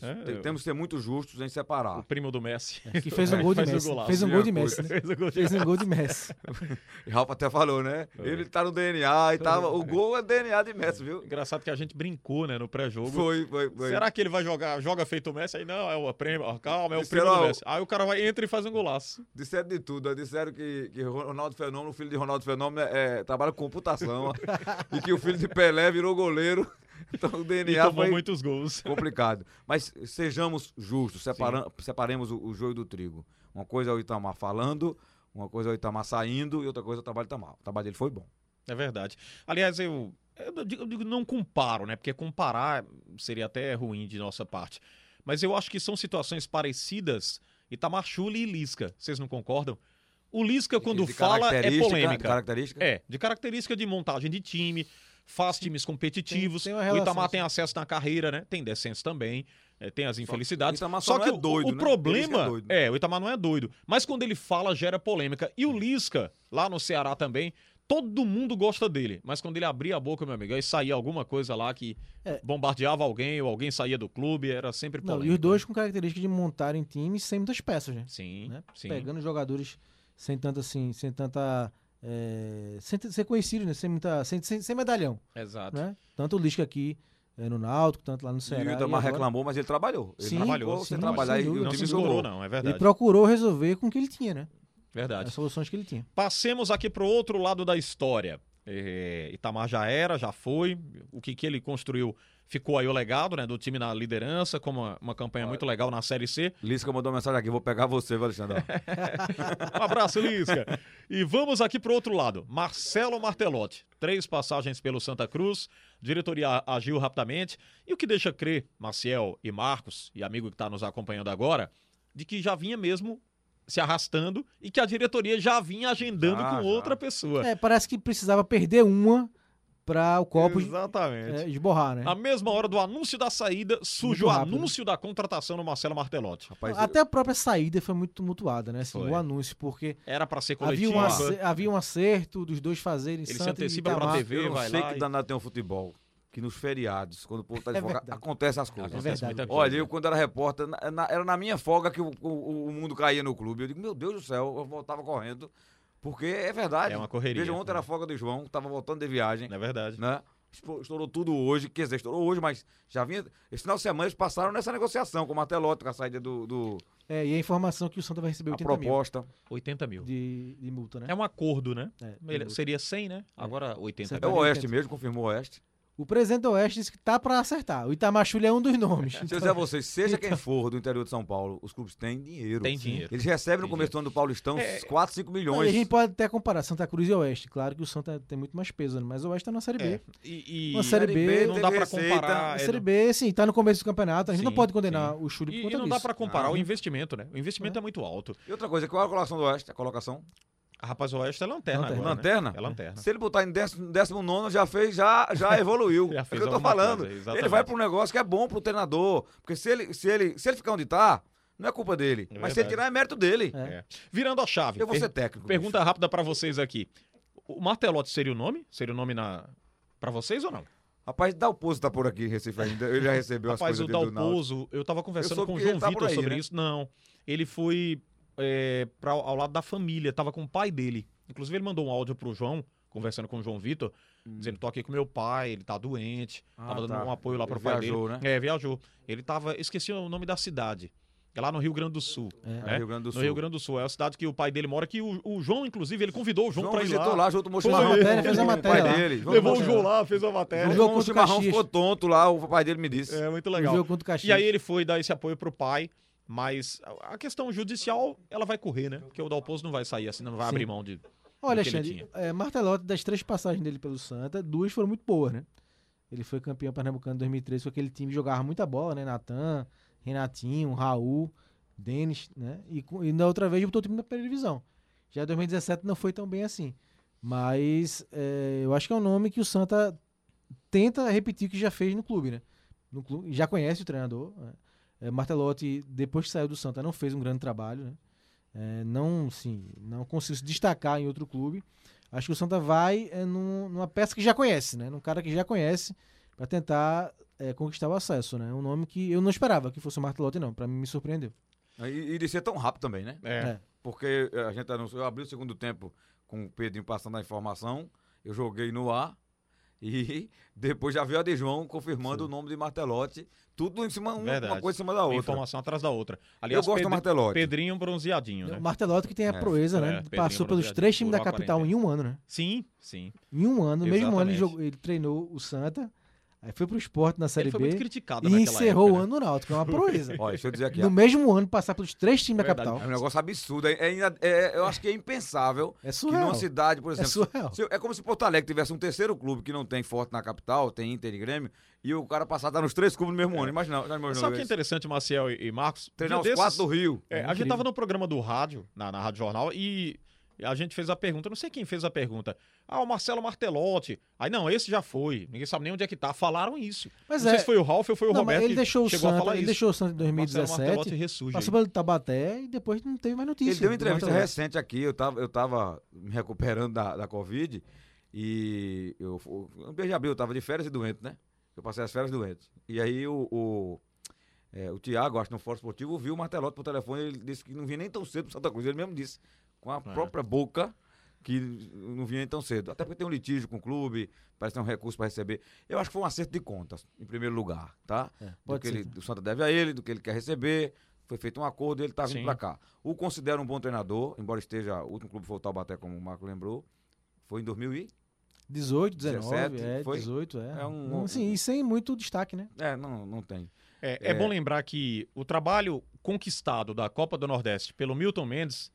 É, temos que ser muito justos em o separar. primo do Messi. Que fez um gol de o Messi. golaço. Fez um gol de Messi, né? Fez o gol de Fez um gol de Messi. E Rafa até falou, né? Ele tá no DNA e tava. O gol é DNA de Messi, viu? Engraçado que a gente brincou, né, no pré-jogo. Foi, foi, foi. Será que ele vai jogar, joga feito o Messi? Aí não, é o prêmio, calma, é o Disseram, primo do Messi. Aí o cara vai, entra e faz um golaço. Disseram de tudo, disseram que, que Ronaldo Fenômeno, o filho de Ronaldo Fenômeno, é, trabalha com computação, e que o filho de Pelé virou goleiro. Então o E DNA tomou foi muitos gols. complicado. Mas sejamos justos, separa- separemos o, o joio do trigo. Uma coisa é o Itamar falando, uma coisa é o Itamar saindo e outra coisa é o trabalho do Itamar. O trabalho dele foi bom. É verdade. Aliás, eu, eu digo, não comparo, né? Porque comparar seria até ruim de nossa parte. Mas eu acho que são situações parecidas Itamar Chuli e Lisca. Vocês não concordam? O Lisca, quando De fala, é polêmica. Característica? É, de característica de montagem de time, faz times competitivos. Tem- tem o Itamar sim. tem acesso na carreira, né? Tem descenso também, é, tem as infelicidades. o Itamar só não é o- doido, o, né? problema que é doido. é, o Itamar não é doido. Mas quando ele fala, gera polêmica. E o Lisca, lá no Ceará também, todo mundo gosta dele. Mas quando ele abria a boca, meu amigo, aí saía alguma coisa lá que É. bombardeava alguém, ou alguém saía do clube, era sempre Não, polêmica. e os dois com características de montarem times sem muitas peças, né? Sim, né? sim. Pegando jogadores sem tanta assim, sem tanta. É, sem ser conhecido, né? Sem, muita, sem, sem, sem medalhão. Exato. Né? Tanto o Lisca aqui é, no Náutico, tanto lá no E Ceará. o e Itamar agora reclamou, mas ele trabalhou. Ele Sim, Trabalhou, sem sim, trabalhar sem e o. Não time se escorou, não, é Ele verdade. procurou resolver com o que ele tinha, né? Verdade. As soluções que ele tinha. Passemos aqui para o outro lado da história. É, Itamar já era, já foi. O que, que ele construiu ficou aí o legado né, do time na liderança, como uma, uma campanha muito legal na Série C. Lisca mandou mensagem aqui, vou pegar você, viu, Alexandre. Um abraço, Lisca. E vamos aqui para o outro lado. Marcelo Martelotti. Três passagens pelo Santa Cruz. Diretoria agiu rapidamente. E o que deixa crer, Maciel e Marcos, e amigo que está nos acompanhando agora, de que já vinha mesmo se arrastando e que a diretoria já vinha agendando Já, com já. outra pessoa. É, parece que precisava perder uma pra o copo Exatamente. é, esborrar, né? Na mesma hora do anúncio da saída, surge o rápido, anúncio da contratação do Marcelo Martelotti. Rapaz, Até a própria saída foi muito tumultuada, né? Assim, o anúncio, porque Era pra ser havia coletiva. um, ace- havia um acerto dos dois fazerem Ele se Santa e antecipa pra Itamar. TV, eu não vai sei lá que e- danado tem o futebol. Que nos feriados, quando o povo tá de É folga, verdade. acontece as coisas. Acontece verdade. muita coisa. Olha, eu quando era repórter, na- na- era na minha folga que o, o- o mundo caía no clube. Eu digo, meu Deus do céu, eu voltava correndo. Porque é verdade. É uma correria. Veja, ontem era a folga do João, tava voltando de viagem, é verdade. né? Esto- Estourou tudo hoje, quer dizer, estourou hoje, mas já vinha. Esse final de semana eles passaram nessa negociação com o Martelotti, com a saída do. do É, e a informação que o Santa vai receber a 80 mil 80 mil. de, de multa, né? É um acordo, né? É, seria 100, né? Agora 80 Você é mil. o 80. Oeste mesmo, confirmou o Oeste. O presidente do Oeste disse que tá pra acertar. O Itamar Chuli é um dos nomes. Se eu dizer a vocês, seja quem for do interior de São Paulo, os clubes têm dinheiro. Tem dinheiro. Eles recebem no Tem começo do ano do Paulistão É. 4, 5 Não, milhões. e a gente pode até comparar Santa Cruz e Oeste. Claro que o Santa tem muito mais peso, né? mas o Oeste tá na Série B. É. E, e- Uma Série B, não teve dá pra receita, comparar. A é, Série B, sim, tá no começo do campeonato. A gente não Sim, pode condenar sim. o Chuli por E, conta e não disso. dá pra comparar Ah. o investimento, né? O investimento é, muito alto. E outra coisa, qual é a colocação do Oeste? A colocação? A Rapaz Oeste é lanterna Lanterna. agora, Lanterna? Né? É lanterna. Se ele botar em 19 já fez, já, já evoluiu. Já é o fez que eu tô falando. coisa, ele vai pra um negócio que é bom pro treinador. Porque se ele, se ele, se ele ficar onde tá, não é culpa dele. É mas se ele tirar, é mérito dele. É. É. Virando a chave. Eu vou ser técnico. Pergunta rápida pra vocês aqui. O Martelotti seria o nome? Seria o nome na... pra vocês ou não? Rapaz, Dalpozo tá por aqui em Recife ainda. Ele já recebeu Rapaz, as o coisas Náutico. Dalpozo, eu tava conversando com o João tá Vitor aí, sobre né? isso. Não, ele foi é, pra, ao lado da família, tava com o pai dele. Inclusive, ele mandou um áudio pro João, conversando com o João Vitor, dizendo: tô aqui com meu pai, ele tá doente. Hum. Ah, tava dando tá. um apoio lá pro Ele pai viajou, dele. né? É, viajou. Ele tava. Esqueci o nome da cidade. É lá no Rio Grande do Sul. É. né? Rio Grande do No Sul. Rio Grande do Sul. É a cidade que o pai dele mora, que o, o João, inclusive, ele convidou o João, João pra ir lá. lá, João tomou Foi. chimarrão. Matéria, fez a com o matéria pai dele. João Levou o João lá, fez a matéria. João João contra o chimarrão ficou tonto lá, o pai dele me disse. É muito O legal. jogo contra o Caxias. E aí ele foi dar esse apoio pro pai, mas a questão judicial, ela vai correr, né? Porque o Dalpozo não vai sair assim, não vai Sim. abrir mão de... Olha, Alexandre, é, Martelotti, das três passagens dele pelo Santa, duas foram muito boas, né? Ele foi campeão pernambucano em 2013 com aquele time que jogava muita bola, né? Natan, Renatinho, Raul, Denis, né? E, e na outra vez botou o time na primeira divisão. Já em 2017 não foi tão bem assim. Mas é, eu acho que é um nome que o Santa tenta repetir o que já fez no clube, né? No clube, já conhece o treinador. né? É, Martelotti, depois que saiu do Santa, não fez um grande trabalho, né? É, não, sim, não conseguiu se destacar em outro clube. Acho que o Santa vai é, num- numa peça que já conhece, né? Num cara que já conhece para tentar é, conquistar o acesso, né? Um nome que eu não esperava que fosse o Martelotti, não. Para mim me surpreendeu. E, e de ser tão rápido também, né? É. É. Porque eh, a gente anunciou, eu abri o segundo tempo com o Pedrinho passando a informação, eu joguei no ar e depois já veio a de João confirmando o nome de Martelotti, tudo em cima, uma, uma coisa em cima da Uma outra. informação atrás da outra. eu Aliás, gosto do Pedri- Martelotti. Pedrinho bronzeadinho, né? O Martelotti que tem a É, proeza, é, né? Pedrinho Passou pelos três times da capital em um ano, né? Sim, sim. Em um ano, no mesmo ano ele, Exatamente. jogou, ele treinou o Santa, aí foi pro esporte na Série Ele foi B muito criticado e encerrou época, o né? ano no Náutico, é uma proeza. Olha, deixa eu dizer aqui. no mesmo ano passar pelos três times da Verdade. É um capital. negócio absurdo. É, é é- eu acho que é impensável É que surreal. numa cidade, por É exemplo. surreal. se- é como se Porto Alegre tivesse um terceiro clube que não tem forte na capital, tem Inter e Grêmio, e o cara passar a estar nos três clubes no mesmo ano. Imagina, Sabe o que é interessante, Marcel e, e Marcos? Treinar os Dia quatro desses- do Rio. É, a gente tava no programa do rádio, na, na Rádio Jornal, e a gente fez a pergunta, não sei quem fez a pergunta. Ah, o Marcelo Martelotti. Aí, não, esse já foi. Ninguém sabe nem onde é que tá. Falaram isso. Mas não sei é- se foi o Ralf ou foi o Não, Roberto ele que deixou o chegou a Santa, falar ele isso. deixou o Santa em Marcelo Martelotti 2017, ressurge passou pelo Tabaté e depois não teve mais notícia. Ele deu uma entrevista recente aqui, eu tava, eu tava me recuperando da, da Covid e eu, um mês de abril, eu tava de férias e doente, né? Eu passei as férias doente. E aí o, o, é, o Thiago, acho que no Fórum Esportivo, viu o Martelotti por telefone ele disse que não vinha nem tão cedo pro Santa Cruz. Ele mesmo disse, com a É. própria boca, que não vinha nem tão cedo. Até porque tem um litígio com o clube, parece que tem um recurso para receber. Eu acho que foi um acerto de contas, em primeiro lugar, tá? É, do que ser. ele, o Santa deve a ele, do que ele quer receber. Foi feito um acordo e ele tá vindo pra cá. O considero um bom treinador, embora esteja. O último clube foi o Taubaté, como o Marco lembrou. Foi em 2000 e. 18, 19, 17, é, foi? 18, é. É um- Sim, e sem muito destaque, né? É, não, não tem. É, é É. bom lembrar que o trabalho conquistado da Copa do Nordeste pelo Milton Mendes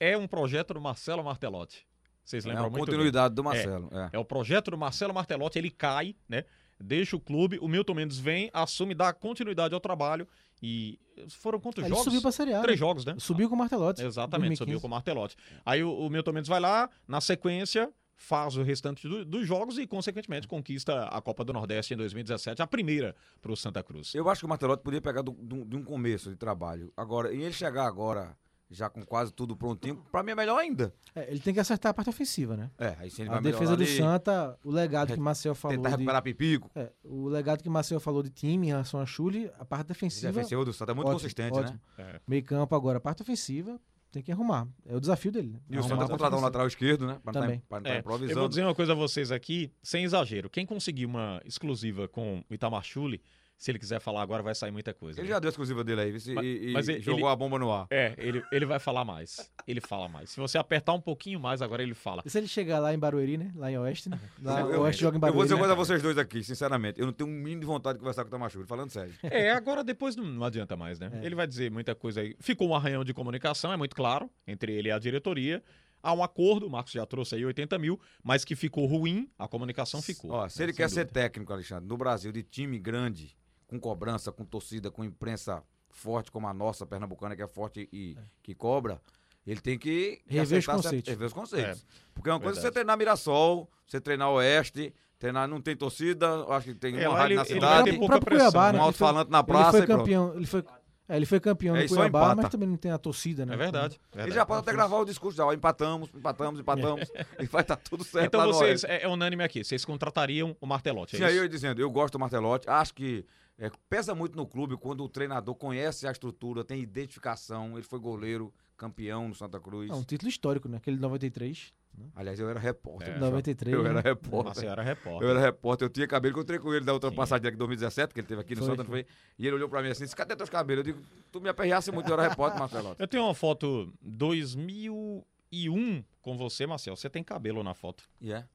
é um projeto do Marcelo Martelotti. Vocês É lembram a muito bem. continuidade do Marcelo. É. É o projeto do Marcelo Martelotti, ele cai, né? Deixa o clube, o Milton Mendes vem, assume, dá continuidade ao trabalho e foram quantos Ele jogos? subiu pra Série A. Três né? jogos, né? Subiu com o Martelotti. Exatamente, 2015. subiu com o Martelotti. Aí o, o Milton Mendes vai lá, na sequência, faz o restante do- dos jogos e, consequentemente, conquista a Copa do Nordeste em 2017, a primeira para o Santa Cruz. Eu acho que o Martelotti podia pegar do- do- de um começo de trabalho. Agora, e ele chegar agora, já com quase tudo prontinho, pra mim é melhor ainda. É, ele tem que acertar a parte ofensiva, né? É, aí sim ele A vai defesa do ali, Santa, o legado que Marcel falou tentar de, recuperar Pipico. é, o legado que Marcel falou de time em relação a Chule, a parte O defensiva, defensivo do Santa é muito ótimo, consistente, ótimo. né? É. meio campo agora, a parte ofensiva tem que arrumar. É o desafio dele. né? E o Santa contratar um lateral esquerdo, né? Pra não Também. tá, pra não tá É, eu improvisando. vou dizer uma coisa a vocês aqui, sem exagero. Quem conseguir uma exclusiva com o Itamar Chuli, se ele quiser falar agora, vai sair muita coisa. Ele né? já deu a exclusiva dele aí Mas- e, e mas ele- jogou a bomba no ar. É, ele, ele vai falar mais. Ele fala mais. Se você apertar um pouquinho mais, agora ele fala. E se ele chegar lá em Barueri, né? Lá em Oeste, né? Lá, Eu- eu, Oeste joga em eu Barueri. vou dizer uma né? coisa a vocês dois aqui, sinceramente. Eu não tenho um mínimo de vontade de conversar com o Tamachuri, falando sério. É, agora depois não, não adianta mais, né? É. Ele vai dizer muita coisa aí. Ficou um arranhão de comunicação, é muito claro, entre ele e a diretoria. Há um acordo, o Marcos já trouxe aí 80 mil, mas que ficou ruim, a comunicação ficou. Ó, se né? ele quer ser dúvida. técnico, Alexandre, no Brasil, de time grande, com cobrança, com torcida, com imprensa forte como a nossa, pernambucana, que é forte e que cobra, ele tem que Rever os conceitos. rever os conceitos. É, Porque é uma coisa é você verdade. treinar Mirassol, você treinar Oeste, treinar, não tem torcida, acho que tem É, uma rádio ele- na ele cidade, o pouca Cuiabá, um né? ele foi- alto-falante na Ele praça foi e pronto. campeão, ele foi, é, ele foi campeão É, no Cuiabá, empata. mas também não tem a torcida, né? É verdade. Ele verdade. já pode até gravar o discurso, já, ó, empatamos, empatamos, empatamos, e vai estar tudo certo Então lá no vocês, é, é unânime aqui, vocês contratariam o Martelotti, é Sim, aí eu ia dizendo, eu gosto do Martelotti, acho que é, pesa muito no clube quando o treinador conhece a estrutura, tem identificação, ele foi goleiro, campeão no Santa Cruz. É um título histórico, né? Aquele 93. Aliás, eu era repórter. É. bicho. 93. Eu né? era repórter. Marcelo era repórter. Eu era repórter, eu tinha cabelo, encontrei com ele da outra Sim. passagem em 2017, que ele teve aqui no Foi, Santa, foi? E ele olhou pra mim assim, disse, cadê teus cabelos? Eu digo, tu me aperreasse muito, eu era repórter, Marcelotti. Eu tenho uma foto 2001 com você, Marcel. Você tem cabelo na foto. E é?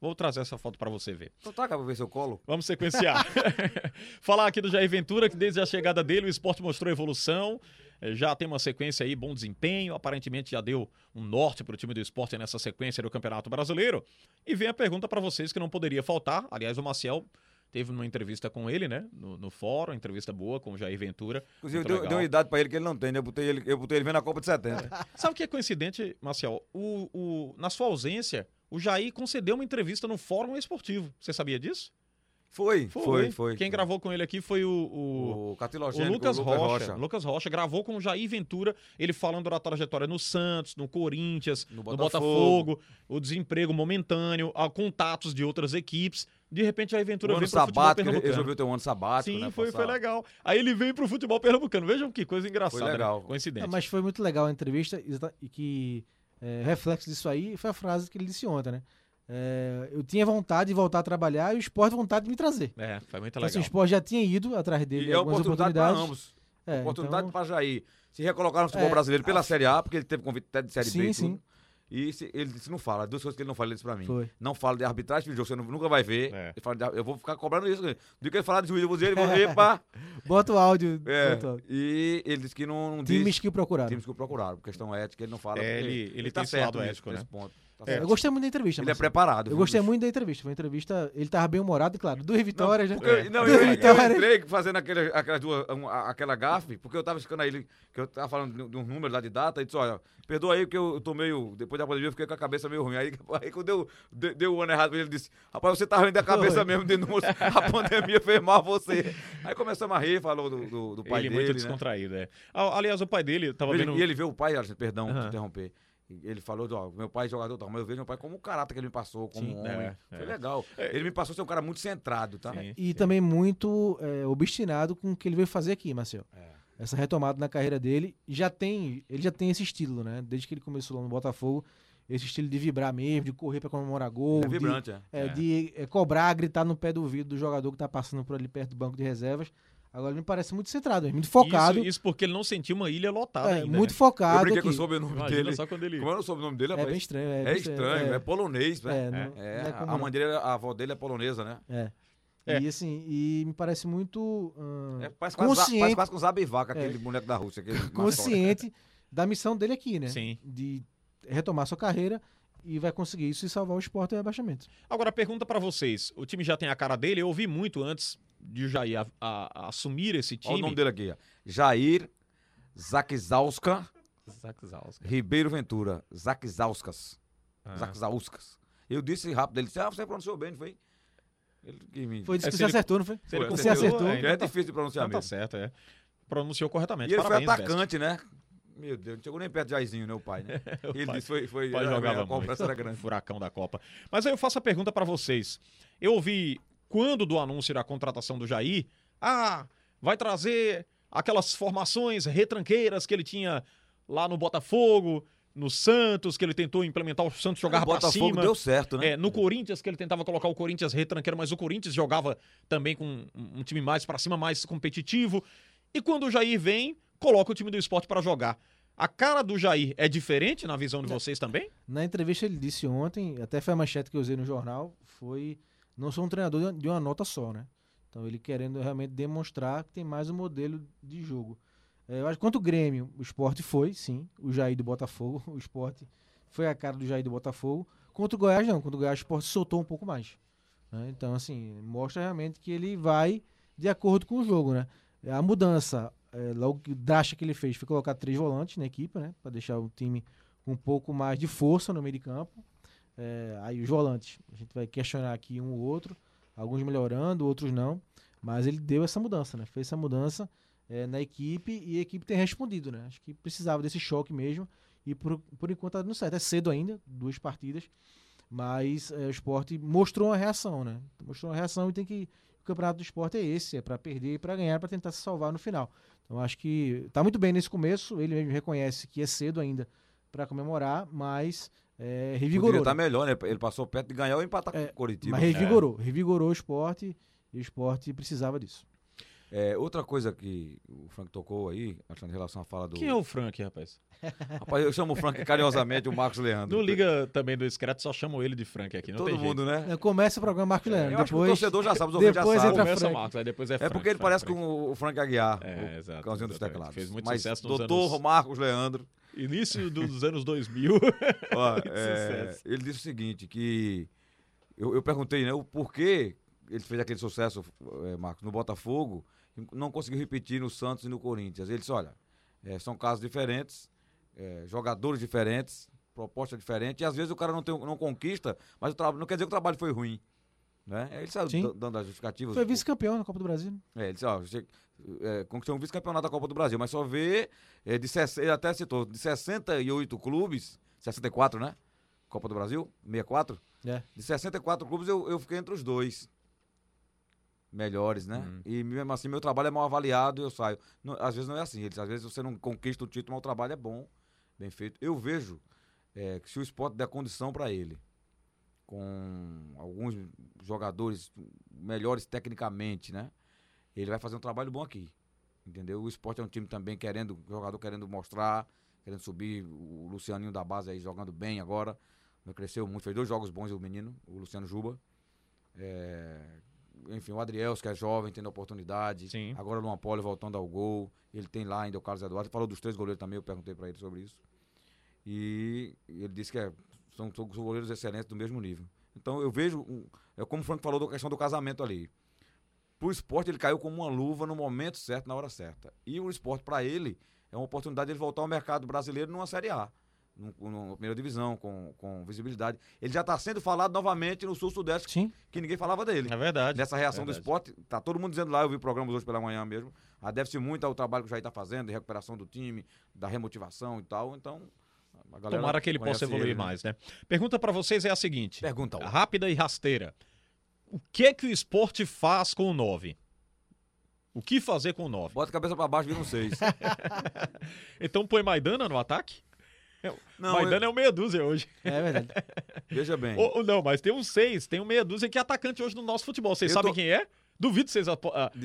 É. Vou trazer essa foto pra você ver. Então tá, pra ver seu colo. Vamos sequenciar. Falar aqui do Jair Ventura, que desde a chegada dele o esporte mostrou evolução. Eh, Já tem uma sequência aí, bom desempenho. Aparentemente já deu um norte para o time do esporte nessa sequência do Campeonato Brasileiro. E vem a pergunta para vocês que não poderia faltar. Aliás, o Maciel teve uma entrevista com ele, né? No, no fórum, entrevista boa com o Jair Ventura. Inclusive, deu, deu uma idade pra ele que ele não tem, né? Eu botei ele, eu botei ele vendo a Copa de 70. Sabe o que é coincidente, Marcel? O, o- na sua ausência, o Jair concedeu uma entrevista no Fórum Esportivo. Você sabia disso? Foi, foi, foi. Quem foi. gravou com ele aqui foi o- o, O O Lucas Rocha, Lucas Rocha gravou com o Jair Ventura, ele falando da trajetória no Santos, no Corinthians, No no Botafogo. Botafogo, o desemprego momentâneo, a contatos de outras equipes. De repente, Jair Ventura O ano veio pro futebol sabático, ele pernambucano. resolveu ter um ano sabático, Sim, né? foi, foi legal. Aí ele veio pro futebol pernambucano. Vejam que coisa engraçada, Foi legal. né? Coincidente. Ah, mas foi muito legal a entrevista e que é, reflexo disso aí foi a frase que ele disse ontem, né? É, eu tinha vontade de voltar a trabalhar e o esporte vontade de me trazer. É, foi muito Então, assim, legal. o esporte já tinha ido atrás dele E é algumas oportunidade para ambos. É, oportunidade então, para Jair se recolocar no futebol É, brasileiro pela Série A, porque ele teve convite até de Série Sim, B e sim. E se- ele disse, não fala, duas coisas que ele não fala, ele disse pra mim. Foi. Não fala de arbitragem, de jogo, você nu- nunca vai ver. É. Ele fala de eu vou ficar cobrando isso. Do que ele falar de juiz, eu vou dizer, ele vou ver, pá. Bota o áudio. É, bota o áudio. e ele disse que não, não Times diz que o procuraram. times que o procuraram. Por questão ética, ele não fala. É, porque ele- ele tá tem esse certo ético, nesse né? ponto. Tá É, eu gostei muito da entrevista. Ele é preparado. Eu gostei muito da entrevista. Foi uma entrevista. Ele tava bem humorado, e claro. Duas vitórias, Porque, né? não, Duas eu, eu vitórias. entrei fazendo aquele, aquelas duas, um, aquela gafe, porque eu tava ficando aí, que eu tava falando de, um número lá de data, e disse, olha, perdoa aí, porque eu, eu tô meio, depois da pandemia, eu fiquei com a cabeça meio ruim. Aí, aí quando deu, deu, deu o ano errado, ele disse, rapaz, você tá ruim da cabeça Foi. mesmo de números, a pandemia fez mal você. Aí começamos a rir, falou do, do, do pai ele é dele, muito né? descontraído, é. Aliás, o pai dele tava Ele- vendo... E ele vê o pai, perdão Aham. te interromper. Ele falou, ó, meu pai é jogador, tal, mas eu vejo meu pai como o caráter que ele me passou, como Sim, homem. é, Foi é. legal. Ele me passou ser um cara muito centrado, tá? Sim, E sim. também muito é, obstinado com o que ele veio fazer aqui, Marcel. É. Essa retomada na carreira dele já tem, ele já tem esse estilo, né? Desde que ele começou lá no Botafogo, esse estilo de vibrar mesmo, de correr pra comemorar gol, É de- vibrante, é. é, É. de é, cobrar, gritar no pé do ouvido do jogador que tá passando por ali perto do banco de reservas. Agora ele me parece muito centrado, mesmo, muito focado, Isso, isso porque ele não sentiu uma ilha lotada é, ainda, muito né? Eu focado brinquei aqui. com o sobrenome Imagina dele. só quando ele... Como era o sobrenome dele, É rapaz? bem estranho. É, É bem estranho, é, polonês, né? é, É, é a- a mãe dele, a avó dele é polonesa, né? É. É. E assim, e me parece muito hum, É, parece, quase, consciente, parece quase com o Zabivaca, aquele boneco da Rússia. Aquele mascote. consciente da missão dele aqui, né? Sim. De retomar sua carreira e vai conseguir isso e salvar o esporte do rebaixamento. Agora, pergunta pra vocês. O time já tem a cara dele? Eu ouvi muito antes de o Jair a- a- a assumir esse time. Olha o nome dele aqui. Jair Zakzauska. Ribeiro Ventura. Zakzauskas. Ah. Zakzauskas. Eu disse rápido, ele disse, ah, você pronunciou bem, não foi? Ele que me... Foi disso É, que você ele- acertou, não foi? Foi, Você conseguiu, acertou. é, Que então é tá- difícil de pronunciar então tá mesmo. certo, é. Pronunciou corretamente. E ele Parabéns, foi Veste. atacante, né? Meu Deus, não chegou nem perto de Jairzinho, né, o pai, né? Ele pai- disse foi, foi pai era- jogava a cobrança muito. era grande. Furacão da Copa. Mas aí eu faço a pergunta pra vocês. Eu ouvi quando do anúncio da contratação do Jair, ah, vai trazer aquelas formações retranqueiras que ele tinha lá no Botafogo, no Santos, que ele tentou implementar o Santos jogar o pra Botafogo cima. deu certo, né? É, no Corinthians, que ele tentava colocar o Corinthians retranqueiro, mas o Corinthians jogava também com um um time mais pra cima, mais competitivo. E quando o Jair vem, coloca o time do esporte pra jogar. A cara do Jair é diferente na visão de vocês também? Na entrevista ele disse ontem, até foi a manchete que eu usei no jornal, foi não sou um treinador de uma- nota só, né? Então ele querendo realmente demonstrar que tem mais um modelo de jogo. É, eu acho quanto o Grêmio, o esporte foi, sim, o Jair do Botafogo, o esporte foi a cara do Jair do Botafogo. Contra o Goiás não, contra o Goiás o esporte soltou um pouco mais. né? Então assim, mostra realmente que ele vai de acordo com o jogo, né? A mudança, é, logo drástica que ele fez, foi colocar três volantes na equipe, né? Para deixar o time com um pouco mais de força no meio de campo. É, aí os volantes, a gente vai questionar aqui um ou outro, alguns melhorando, outros não, mas ele deu essa mudança, né? Fez essa mudança é, na equipe e a equipe tem respondido, né? Acho que precisava desse choque mesmo e por, por enquanto tá dando certo. É cedo ainda, duas partidas, mas é, o esporte mostrou uma reação, né? Mostrou uma reação e tem que. O campeonato do esporte é esse, é para perder e para ganhar, para tentar se salvar no final. Então acho que tá muito bem nesse começo, ele mesmo reconhece que é cedo ainda para comemorar, mas é, revigorou. Poderia estar né? melhor, né? Ele passou perto de ganhar ou empatar É, com o Coritiba. Mas revigorou, revigorou o esporte e o esporte precisava disso. É, outra coisa que o Frank tocou aí, achando em relação à fala do. Quem é o Frank, rapaz? Rapaz, eu chamo o Frank carinhosamente o Marcos Leandro. Não liga também do Excreto, só chamam ele de Frank aqui. Não Todo tem mundo, né? É, Começa o programa Marcos Leandro. Eu acho que o depois, torcedor já sabe, os ouvintes já depois sabem. Começa Frank. Marcos, aí depois é É Frank. porque ele Frank, parece Frank. com o Frank Aguiar, É, o exato, cãozinho dos teclados. Fez muito Mas sucesso nos doutor anos- Marcos Leandro, Início dos anos 2000. ó, é, ele disse o seguinte, que eu, eu perguntei, né, o porquê ele fez aquele sucesso, é, Marcos, no Botafogo, não conseguiu repetir no Santos e no Corinthians. Ele disse, olha, é, são casos diferentes, é, jogadores diferentes, proposta diferente, e às vezes o cara não, tem, não conquista, mas o trabalho não quer dizer que o trabalho foi ruim. Né? Ele saiu Sim. dando as justificativas. Foi vice-campeão na Copa do Brasil. É, ele disse, ó, você, é, conquistou um vice-campeonato da Copa do Brasil, mas só vê, é, de, ele até citou, de 68 clubes, 64, né? Copa do Brasil, 64. É. De 64 clubes, eu, eu fiquei entre os dois melhores, né? Uhum. E mesmo assim, meu trabalho é mal avaliado e eu saio. Não- às vezes não é assim, ele diz, às vezes você não conquista o título, mas o trabalho é bom, bem feito. Eu vejo é, que se o esporte der condição para ele, com alguns jogadores melhores tecnicamente, né? Ele vai fazer um trabalho bom aqui. Entendeu? O esporte é um time também querendo, jogador querendo mostrar, querendo subir. O Lucianinho da base aí jogando bem agora. né, Cresceu muito, fez dois jogos bons o menino, o Luciano Juba. É, enfim, o Adriels, que é jovem, tendo oportunidade. Sim. Agora o Luan Poli voltando ao gol. Ele tem lá ainda o Carlos Eduardo. Ele falou dos três goleiros também, eu perguntei para ele sobre isso. E ele disse que é- são, são goleiros excelentes do mesmo nível. Então eu vejo, é como o Frank falou da questão do casamento ali. Pro esporte ele caiu como uma luva no momento certo, na hora certa. E o esporte, para ele, é uma oportunidade de ele voltar ao mercado brasileiro numa Série A. Numa primeira divisão, com, com visibilidade. Ele já está sendo falado novamente no Sul-Sudeste, Sim. que ninguém falava dele. É verdade. Nessa reação do Verdade. esporte, tá todo mundo dizendo lá, eu vi programas hoje pela manhã mesmo, ah, deve-se muito ao trabalho que o Jair tá fazendo, de recuperação do time, da remotivação e tal, então... a galera Tomara que ele possa evoluir ele, né? mais, né? Pergunta pra vocês é a seguinte: Pergunta, rápida e rasteira. O que é que o esporte faz com o 9? O que fazer com o 9? Bota a cabeça pra baixo, vira um seis. Então põe Maidana no ataque? Não, Maidana é o meia dúzia hoje. É verdade. veja bem. Ou- não, mas tem um seis, tem um meia dúzia que é atacante hoje no nosso futebol. Vocês Eu sabem tô- quem é? Duvido vocês De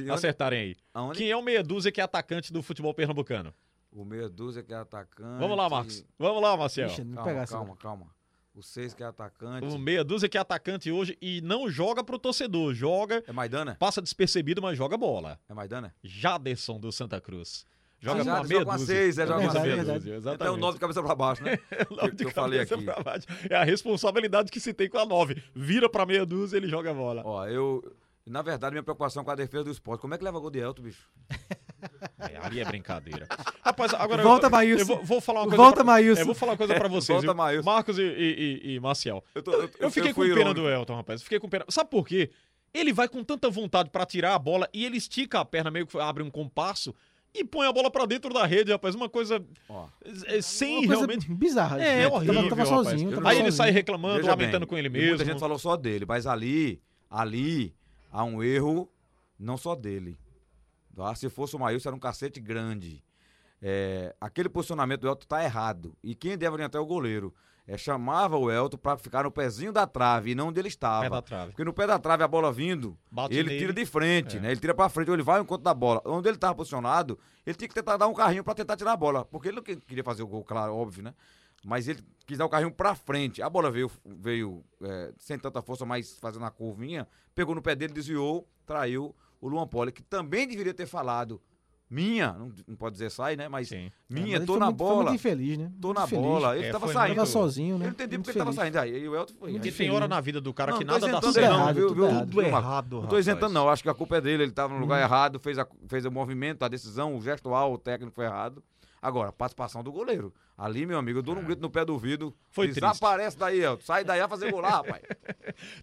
onde? acertarem aí. Aonde? Quem é o meia dúzia que é atacante do futebol pernambucano? O meia dúzia que é atacante. Vamos lá, Marcos. Vamos lá, Marcel. Ixi, não Calma, pegar essa. calma, calma. O seis que é atacante. O meia dúzia que é atacante hoje e não joga pro torcedor. Joga, É Maidana? passa despercebido, mas joga bola. É Maidana? Jaderson do Santa Cruz. Joga Já com a meia dúzia. seis, é, joga com a com a meia dúzia, Então é o Exatamente. 9 de cabeça pra baixo, né? Nove que, de que eu falei cabeça aqui. pra baixo. É a responsabilidade que se tem com a 9. Vira pra meia dúzia e ele joga a bola. Ó, eu. Na verdade, minha preocupação com a defesa do esporte. Como é que leva gol de Elton, bicho? É, ali é brincadeira. Rapaz, agora Volta, eu, Maílson. eu vou, vou falar uma coisa. Volta, pra, Maílson. Eu vou falar uma coisa pra vocês. Volta? Maílson. Marcos e, e, e- e Maciel. Eu, tô- Eu, eu fiquei com pena irônico. do Elton, rapaz. Fiquei com pena. Sabe por quê? Ele vai com tanta vontade pra tirar a bola e ele estica a perna, meio que abre um compasso e põe a bola pra dentro da rede, rapaz. Uma coisa Ó, é, sem Uma coisa realmente. bizarra. É, Tava- horrível, Tava, rapaz. sozinho. Tava Aí ele sozinho. sai reclamando, Veja lamentando bem, com ele mesmo. Muita gente falou só dele, mas ali, ali, há um erro, não só dele. Tá? Se fosse o Maílson, era um cacete grande. É, aquele posicionamento do Elton tá errado. E quem deve orientar é o goleiro. É, chamava o Elton pra ficar no pezinho da trave e não onde ele estava. Pé da trave. Porque no pé da trave, a bola vindo, Bate ele nele. tira de frente, É. né? Ele tira pra frente, ou ele vai ao encontro da bola. Onde ele tava posicionado, ele tinha que tentar dar um carrinho pra tentar tirar a bola. Porque ele não que- queria fazer o gol, claro, óbvio, né? Mas ele quis dar o carrinho pra frente. A bola veio, veio é, sem tanta força, mas fazendo a curvinha. Pegou no pé dele, desviou, traiu o Luan Poli, que também deveria ter falado. Minha, não, não pode dizer sai, né? Mas Sim. minha, Mas ele tô foi na muito- Foi bola. muito infeliz, né? Tô Muito na infeliz. bola. Ele É, tava foi saindo. Tava sozinho, né? Eu não entendi Muito porque ele tava feliz. saindo. Aí e o Elton foi. Aí. tem hora na vida do cara Não, que nada dá certo. errado, viu, tudo viu, errado. viu, Marcos? errado, Não tô isentando, não. Acho que a culpa é dele. Ele tava no lugar Hum. errado, fez, a, fez o movimento, a decisão, o gestual, o técnico foi errado. Agora, participação do goleiro. Ali, meu amigo, eu dou um grito no pé do ouvido. Foi triste. Desaparece daí, Elton. Sai daí a fazer gol lá, rapaz.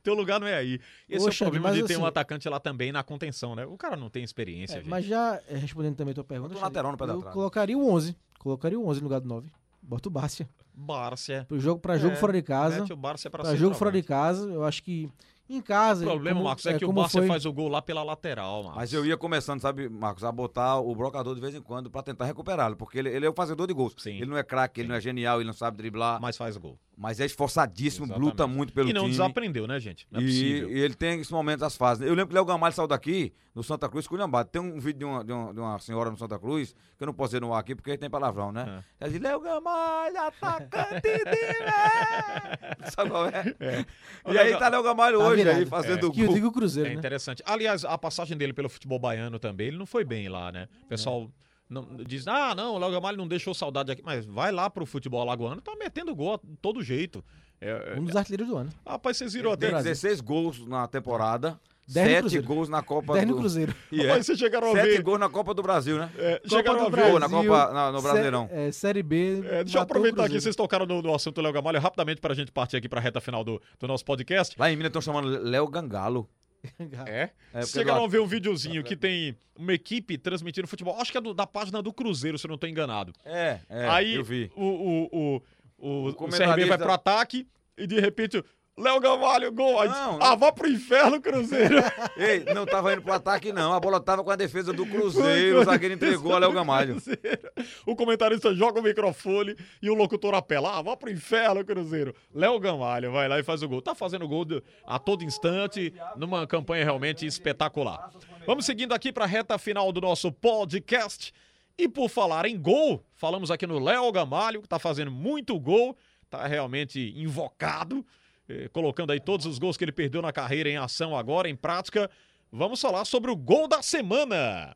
Teu lugar não é aí. Esse Poxa, é o problema mas de ter um assim- atacante lá também na contenção, né? O cara não tem experiência, É, gente. mas já é, respondendo também a tua pergunta, Bota o lateral no pé da eu trave. colocaria o 11. Colocaria o 11 no lugar do 9. Bota o Bárcia. Bárcia. Pro jogo, pra jogo É, fora de casa. Mete o Bárcia pra Pra jogo fora de casa, eu acho que em casa. O problema, como- Marcos, é, que o Bárcia foi- faz o gol lá pela lateral, Marcos. Mas eu ia começando, sabe, Marcos, a botar o brocador de vez em quando pra tentar recuperá-lo. Porque ele, ele é o fazedor de gols. Sim. Ele não é craque, ele não é genial, ele não sabe driblar. Mas faz o gol. Mas é esforçadíssimo, Exatamente. luta muito pelo e não time. desaprendeu, né, gente? Não é e, possível. e ele tem esse momento das fases. Eu lembro que Léo Gamalho saiu daqui, no Santa Cruz, culhambado. Tem um vídeo de uma, de, uma, de uma senhora no Santa Cruz, que eu não posso dizer no ar aqui porque tem palavrão, né? Ela diz, Léo Gamalho, atacante de Né?" Sabe qual é? E aí tá Léo Gamalho Tá hoje aí virado. fazendo Que eu gol. digo o Cruzeiro, É né? interessante. Aliás, a passagem dele pelo futebol baiano também, ele não foi bem lá, né? O pessoal não, diz, ah, não, o Léo Gamalho não deixou saudade aqui. Mas vai lá pro futebol alagoano, tá metendo gol de todo jeito. É, é, Um dos artilheiros do ano. rapaz, vocês viram Tem até... Brasil. 16 gols na temporada, Dez no 7 Cruzeiro. gols na Copa 10 do... no Cruzeiro. E é. Rapaz, vocês chegaram a 7 ver... gols na Copa do Brasil, né? é, Copa chegaram do a ver... Gol na Copa- na- no Sé- Brasileirão. é, Série B. É, deixa eu aproveitar aqui, vocês tocaram no, no assunto Léo Gamalho, rapidamente pra gente partir aqui pra reta final do, do nosso podcast. Lá em Minas estão chamando Léo Gangalo. É? É, Vocês porque chegaram lá- a ver um videozinho que tem uma equipe transmitindo futebol, acho que é do- da página do Cruzeiro, se eu não tô enganado. É, é, Aí eu vi. o, o, o, o, o CRB vai pro ataque e de repente Léo Gamalho, gol. Aí, Não, ah, vá pro inferno, Cruzeiro. Ei, não tava indo pro ataque, não. A bola tava com a defesa do Cruzeiro. O zagueiro entregou a Léo Gamalho. o comentarista joga o microfone e o locutor apela. Ah, vá pro inferno, Cruzeiro. Léo Gamalho vai lá e faz o gol. Tá fazendo gol a todo instante, numa campanha realmente espetacular. Vamos seguindo aqui pra reta final do nosso podcast. E por falar em gol, falamos aqui no Léo Gamalho, que tá fazendo muito gol, tá realmente invocado, eh, colocando aí todos os gols que ele perdeu na carreira em ação agora, em prática. Vamos falar sobre o gol da semana.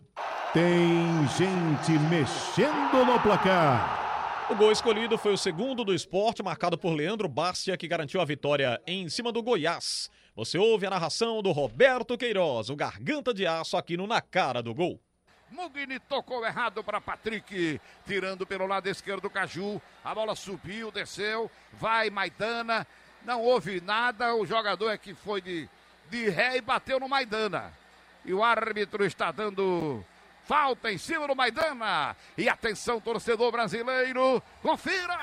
Tem gente mexendo no placar. O gol escolhido foi o segundo do esporte, marcado por Leandro Bárcia, que garantiu a vitória em cima do Goiás. Você ouve a narração do Roberto Queiroz, o garganta de aço aqui no Na Cara do Gol. Mugni tocou errado para Patrick, tirando pelo lado esquerdo o Caju. A bola subiu, desceu, vai Maidana. Não houve nada, o jogador é que foi de, de ré e bateu no Maidana. E o árbitro está dando falta em cima do Maidana. E atenção, torcedor brasileiro, confira!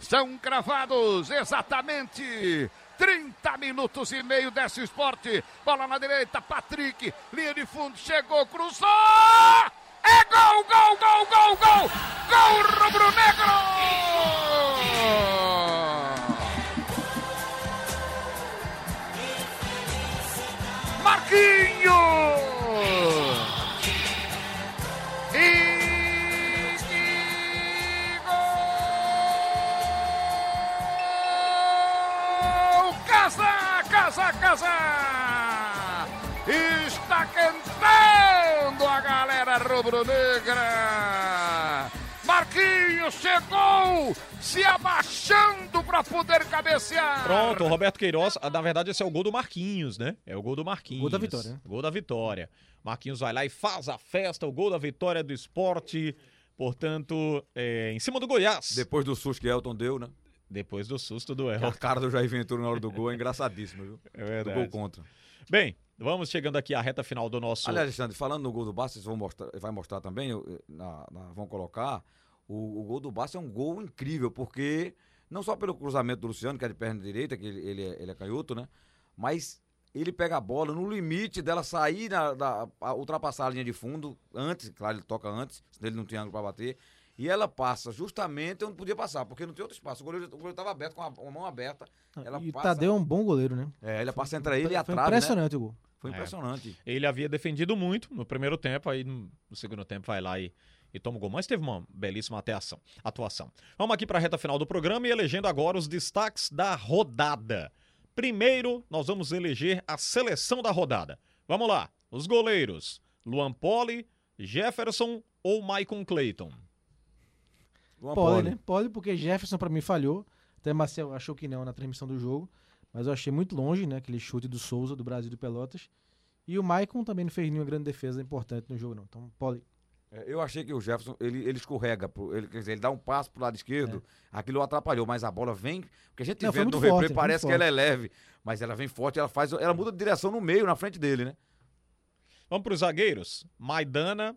São cravados exatamente 30 minutos e meio desse esporte. Bola na direita, Patrick, linha de fundo, chegou, cruzou! É gol, gol, gol, gol, gol! Gol rubro-negro! Marquinhos! Casa, casa! Está cantando a galera rubro-negra! Marquinhos chegou se abaixando para poder cabecear. Pronto, o Roberto Queiroz, ah, na verdade esse é o gol do Marquinhos, né? É o gol do Marquinhos. Gol da vitória, né? Gol da vitória. Marquinhos vai lá e faz a festa, o gol da vitória do esporte. Portanto, é, em cima do Goiás. Depois do susto que Elton deu, né? Depois do susto do A El. cara do Jair Ventura na hora do gol é engraçadíssima, viu? É Do verdade. gol contra. Bem, vamos chegando aqui à reta final do nosso. Aliás, Alexandre, falando no gol do Bastos, vocês vão mostrar, vai mostrar também, eu- na- na- vão colocar, o, o gol do Bastos é um gol incrível, porque não só pelo cruzamento do Luciano, que é de perna direita, que ele, ele, é, ele é canhoto, né? Mas ele pega a bola no limite dela sair, da, da- a- ultrapassar a linha de fundo, antes, claro, ele toca antes, senão ele não tinha ângulo para bater, e ela passa justamente onde podia passar, porque não tem outro espaço. O goleiro estava aberto, com a, com a mão aberta, ela e o passa, Tadeu é um bom goleiro, né? é, ele passa entre ele e a Foi né? impressionante o gol. Foi É. impressionante. Ele havia defendido muito no primeiro tempo, aí no no segundo tempo vai lá e, e toma o gol. Mas teve uma belíssima atuação. atuação. Vamos aqui para a reta final do programa e elegendo agora os destaques da rodada. Primeiro, nós vamos eleger a seleção da rodada. Vamos lá. Os goleiros: Luan Poli, Jefferson ou Maicon Clayton? Uma Pode, pole. né? Pode, porque Jefferson pra mim falhou. Até Marcel achou que não na transmissão do jogo. Mas eu achei muito longe, né? Aquele chute do Souza, do Brasil e do Pelotas. E o Maicon também não fez nenhuma grande defesa importante no jogo, não. Então, pode. É, Eu achei que o Jefferson, ele, ele escorrega, pro- ele, quer dizer, ele dá um passo pro lado esquerdo, aquilo atrapalhou, mas a bola vem, porque a gente É. Não, vê no replay, forte, parece que muito ela é leve, mas ela vem forte, ela faz, ela muda de direção no meio, na frente dele, né? Vamos para os zagueiros: Maidana,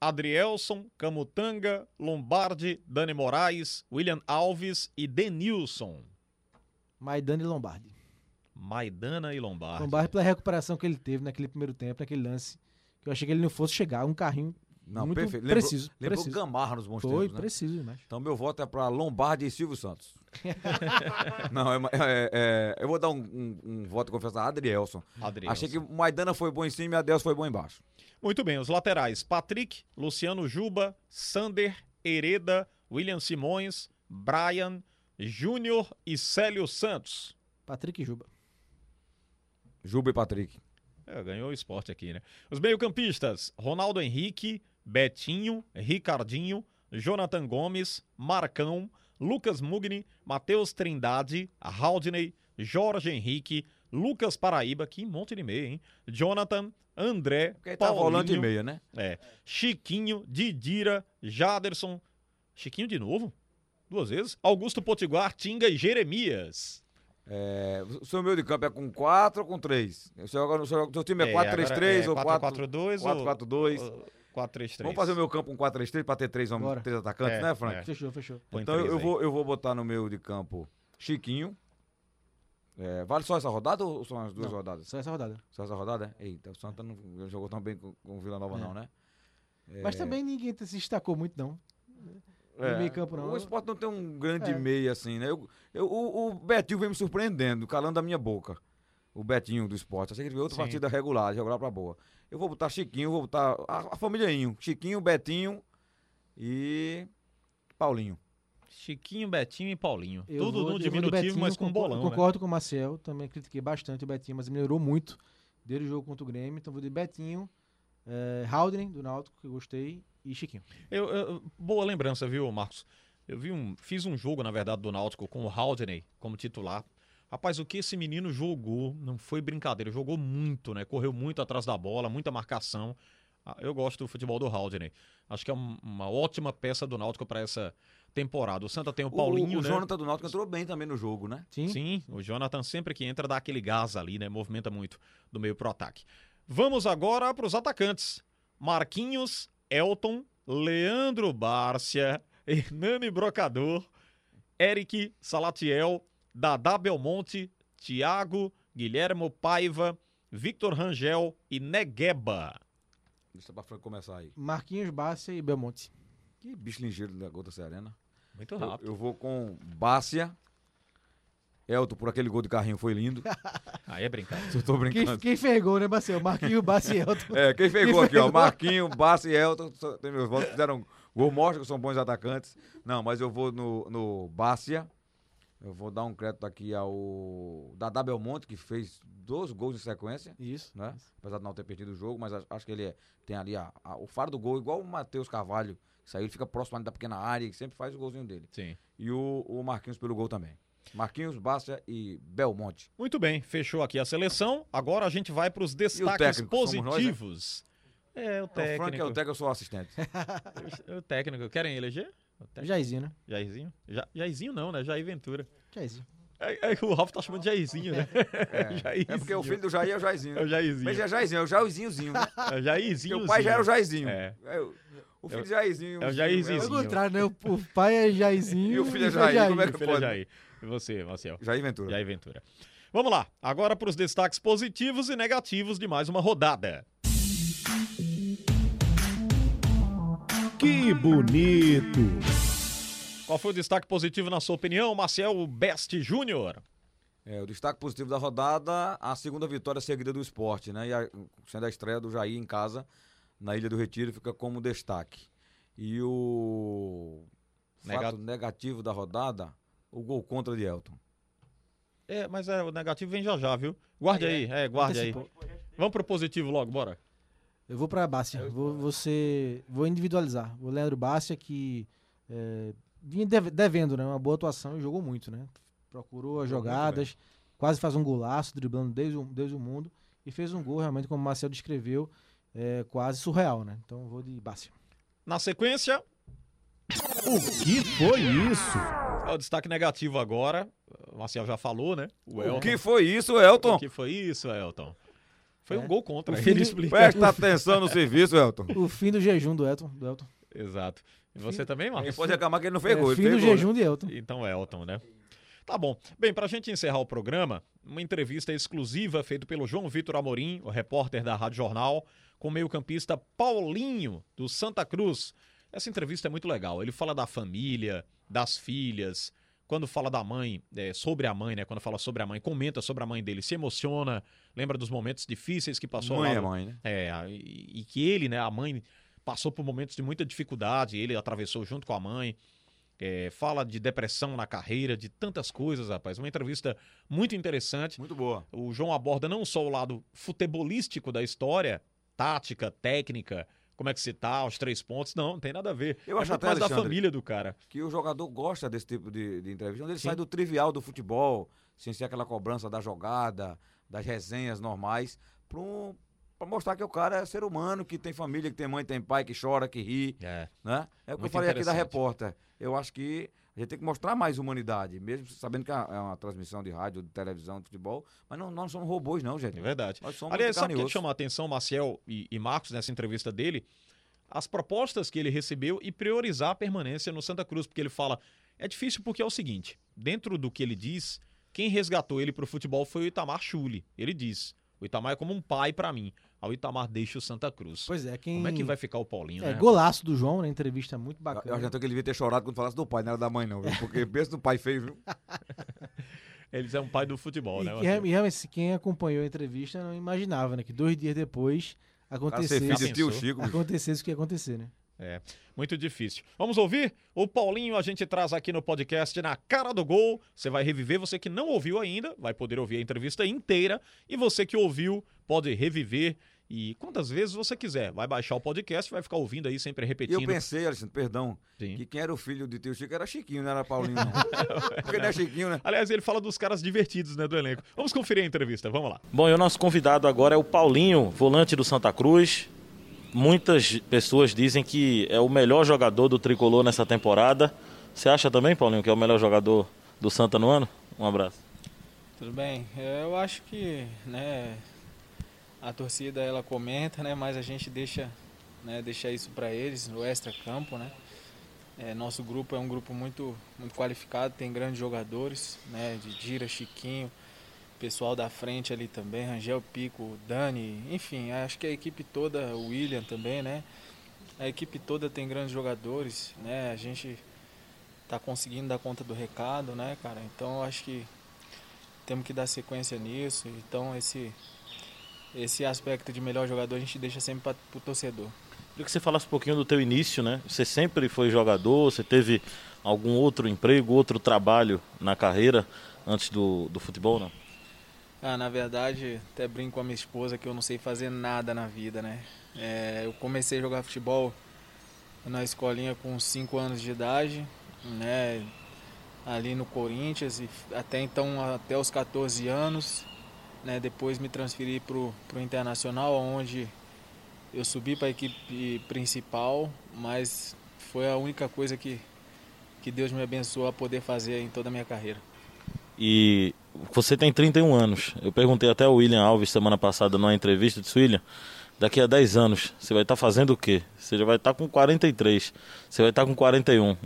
Adrielson, Camutanga, Lombardi, Dani Moraes, William Alves e Denilson. Maidana e Lombardi. Maidana e Lombardi. Lombardi pela recuperação que ele teve naquele primeiro tempo, naquele lance. Que eu achei que ele não fosse chegar. Um carrinho Não, muito perfeito. Lembrou- preciso. Lembrou preciso. Gamarra nos bons Foi, tempos, né? preciso demais. Então meu voto é pra Lombardi e Silvio Santos. Não, é, é- é- eu vou dar um, um, um voto, confessar, a Adrielson. Adrielson. Achei que o Maidana foi bom em cima e a Adelson foi bom embaixo. Muito bem, os laterais: Patrick, Luciano Juba, Sander, Hereda, William Simões, Brian, Júnior e Célio Santos. Patrick e Juba. Juba e Patrick. É, ganhou o esporte aqui, né? Os meio-campistas: Ronaldo Henrique, Betinho, Ricardinho, Jonathan Gomes, Marcão, Lucas Mugni, Matheus Trindade, Haldney, Jorge Henrique, Lucas Paraíba, que monte de meia, hein? Jonathan, André, Porque aí tá volante e Paulinho, meia, né? É. Chiquinho, Didira, Jaderson. Chiquinho de novo? Duas vezes? Augusto Potiguar, Tinga e Jeremias. É, o seu meio de campo é com 4 ou com 3? O seu, o seu, o seu time é É, 4-3-3 ou 4-4-2 ou 4-4-2? 4-3-3. Vamos fazer o meu campo com 4-3-3 para ter três, homens, Bora. três atacantes, É, né, Frank? é. Fechou, fechou. Então três eu aí. vou, eu vou botar no meio de campo Chiquinho. É, vale só essa rodada ou são as duas Não. rodadas? Só essa rodada. Só essa rodada? Eita, o Santa não jogou tão bem com, com o Vila Nova, É. não, né? Mas também ninguém se destacou muito, não. É, no meio campo, não. O esporte não tem um grande É. meio assim, né? Eu, eu- o, o Betinho vem me surpreendendo, calando a minha boca. O Betinho do esporte. Achei que ele veio outra Sim. partida regular, regular pra boa. Eu vou botar Chiquinho, vou botar a, a família Inho. Chiquinho, Betinho e Paulinho. Chiquinho, Betinho e Paulinho. Eu Tudo vou- no diminutivo, Betinho, mas com concordo- bolão, né? Concordo com o Marcel, também critiquei bastante o Betinho, mas melhorou muito desde o jogo contra o Grêmio. Então vou de Betinho, é, Haldren, do Náutico, que eu gostei, e Chiquinho. Eu, eu- boa lembrança, viu, Marcos? Eu vi um, fiz um jogo, na verdade, do Náutico com o Haldney como titular. Rapaz, o que esse menino jogou não foi brincadeira. Jogou muito, né? Correu muito atrás da bola, muita marcação. Ah, Eu gosto do futebol do Haldney. Acho que é um- uma ótima peça do Náutico para essa temporada. O Santa tem o Paulinho, o, o né? Jonathan do Náutico entrou bem também no jogo, né? Sim? Sim, o Jonathan sempre que entra dá aquele gás ali, né? Movimenta muito do meio pro ataque. Vamos agora para os atacantes. Marquinhos, Elton, Leandro Bárcia, Hernani Brocador, Eric Salatiel, Dadá Belmonte, Thiago, Guilhermo Paiva, Victor Rangel e Negueba. Deixa pra começar aí. Marquinhos, Bárcia e Belmonte. Que bicho ligeiro da Gota Serena. Muito Eu, rápido. eu vou com Bárcia. Elton, por aquele gol de carrinho foi lindo. Aí é brincadeira. Eu tô Quem, brincando. quem fez gol, né, Marcel? Marquinhos, Bárcia e Elton. É, quem fez gol Quem aqui, ó? Marquinho, Bárcia e Elton. Tem meus votos, fizeram gol, mostra que são bons atacantes. Não, mas eu vou no, no Bárcia Eu vou dar um crédito aqui ao Dadá Belmonte, que fez dois gols em sequência. Isso. Né? Apesar de não ter perdido o jogo, mas acho que ele é, tem ali a, a, o faro do gol, igual o Matheus Carvalho, que saiu, ele fica próximo da pequena área e sempre faz o golzinho dele. Sim. E o, o Marquinhos pelo gol também. Marquinhos, Bárcia e Belmonte. Muito bem, fechou aqui a seleção. Agora a gente vai para os destaques técnico, positivos. Nós, né? É, o técnico. O Frank é o técnico, eu sou o assistente. o técnico, querem eleger? Jairzinho, né? Jairzinho? Ja, Jairzinho não, né? Jair Ventura. Jairzinho. É, é, o Ralf tá chamando de Jairzinho, né? É, Jairzinho. é porque o filho do Jair é o Jairzinho. É o Jairzinho. Mas é Jairzinho, é o Jairzinhozinho. Né? É o Jairzinho. Porque o pai já era o Jairzinho. É. é o filho é, Jairzinho. É o Jairzinho. É o contrário, né? O, pai é Jairzinho. E o filho é Jair. Jair. Como é que filho pode? É Jair. E você, Marcel? Jair Ventura. Jair Ventura. Vamos lá. Agora para os destaques positivos e negativos de mais uma rodada. Que bonito! Qual foi o destaque positivo na sua opinião, Marcel Best Júnior? É, o destaque positivo da rodada, a segunda vitória seguida do esporte, né? E a, sendo a estreia do Jair em casa, na Ilha do Retiro, fica como destaque. E o fato negativo da rodada, o gol contra de Elton. É, mas é, o negativo vem já já, viu? Guarde aí, é, guarde aí. Vamos pro positivo logo, bora. Eu vou pra Bárcia, vou, vou, ser, vou individualizar. O Leandro Bárcia, que é, vinha devendo, né? Uma boa atuação e jogou muito, né? Procurou as jogadas, quase faz um golaço, driblando desde o, desde o mundo. E fez um gol, realmente, como o Marcel descreveu, é, quase surreal, né? Então vou de Bárcia. Na sequência. O que foi isso? É o destaque negativo agora. O Marcel já falou, né? O, o que foi isso, Elton? O que foi isso, Elton? Foi é. um gol contra. O ele explica. Presta atenção no serviço, Elton. O fim do jejum do Elton. Do Elton. Exato. E você também, Marcos? pode reclamar que ele não fez é, gol. Fim do gol, jejum né? de Elton. Então, Elton, né? Tá bom. Bem, para a gente encerrar o programa, uma entrevista exclusiva feita pelo João Vitor Amorim, o repórter da Rádio Jornal, com o meio-campista Paulinho, do Santa Cruz. Essa entrevista é muito legal. Ele fala da família, das filhas. Quando fala da mãe, é, sobre a mãe, né? Quando fala sobre a mãe, comenta sobre a mãe dele, se emociona, lembra dos momentos difíceis que passou mãe lá. É mãe, né? É, e, e que ele, né, a mãe, passou por momentos de muita dificuldade, ele atravessou junto com a mãe. É, fala de depressão na carreira, de tantas coisas, rapaz. Uma entrevista muito interessante. Muito boa. O João aborda não só o lado futebolístico da história, tática, técnica, como é que se tá, os três pontos. Não, não tem nada a ver. Eu é acho até, mais da família do cara. Que o jogador gosta desse tipo de, de entrevista, onde ele Sim. sai do trivial do futebol, sem ser aquela cobrança da jogada, das resenhas normais, para um, Pra mostrar que o cara é ser humano, que tem família, que tem mãe, tem pai, que chora, que ri. É. Né? É o que eu falei aqui da repórter. Eu acho que a gente tem que mostrar mais humanidade, mesmo sabendo que é uma transmissão de rádio, de televisão, de futebol, mas não, nós não somos robôs, não, gente. É verdade. Nós somos Aliás, sabe o que chama a atenção, Maciel e, e Marcos, nessa entrevista dele? As propostas que ele recebeu e priorizar a permanência no Santa Cruz, porque ele fala. É difícil porque é o seguinte: dentro do que ele diz, quem resgatou ele para o futebol foi o Itamar Chuli. Ele diz: o Itamar é como um pai para mim ao Itamar deixa o Santa Cruz. Pois é, quem... Como é que vai ficar o Paulinho, é, né? Golaço do João, né? Entrevista muito bacana. Eu, eu já tô que ele devia ter chorado quando falasse do pai, não era da mãe não, viu? Porque pensa no pai feio, viu? Eles é um pai do futebol, e, né? E realmente, quem acompanhou a entrevista não imaginava, né? Que dois dias depois acontecesse, de tio Chico, acontecesse o que ia acontecer, né? É, muito difícil. Vamos ouvir? O Paulinho a gente traz aqui no podcast na cara do gol. Você vai reviver, você que não ouviu ainda, vai poder ouvir a entrevista inteira. E você que ouviu, pode reviver e quantas vezes você quiser. Vai baixar o podcast, vai ficar ouvindo aí sempre repetindo. Eu pensei, Alexandre, perdão, Sim. que quem era o filho de tio Chico era Chiquinho, não era Paulinho, não. Porque não é Chiquinho, né? Aliás, ele fala dos caras divertidos, né, do elenco. Vamos conferir a entrevista, vamos lá. Bom, e o nosso convidado agora é o Paulinho, volante do Santa Cruz. Muitas pessoas dizem que é o melhor jogador do tricolor nessa temporada. Você acha também, Paulinho, que é o melhor jogador do Santa no ano? Um abraço. Tudo bem. Eu acho que, né, a torcida ela comenta, né? Mas a gente deixa, né, deixa isso para eles no extra campo, né? É, nosso grupo é um grupo muito, muito qualificado, tem grandes jogadores, né? De Chiquinho, pessoal da frente ali também, Rangel Pico, Dani, enfim, acho que a equipe toda, o William também, né? A equipe toda tem grandes jogadores, né? A gente tá conseguindo dar conta do recado, né, cara? Então acho que temos que dar sequência nisso. Então esse esse aspecto de melhor jogador a gente deixa sempre para o torcedor. Queria que você falasse um pouquinho do teu início, né? Você sempre foi jogador, você teve algum outro emprego, outro trabalho na carreira antes do, do futebol, não? Ah, na verdade, até brinco com a minha esposa que eu não sei fazer nada na vida, né? É, eu comecei a jogar futebol na escolinha com 5 anos de idade, né? Ali no Corinthians, e até então, até os 14 anos. Né? Depois me transferi para o Internacional, onde eu subi para a equipe principal, mas foi a única coisa que, que Deus me abençoou a poder fazer em toda a minha carreira. E você tem 31 anos. Eu perguntei até ao William Alves semana passada numa entrevista, disse, William, daqui a 10 anos, você vai estar fazendo o quê? Você já vai estar com 43, você vai estar com 41.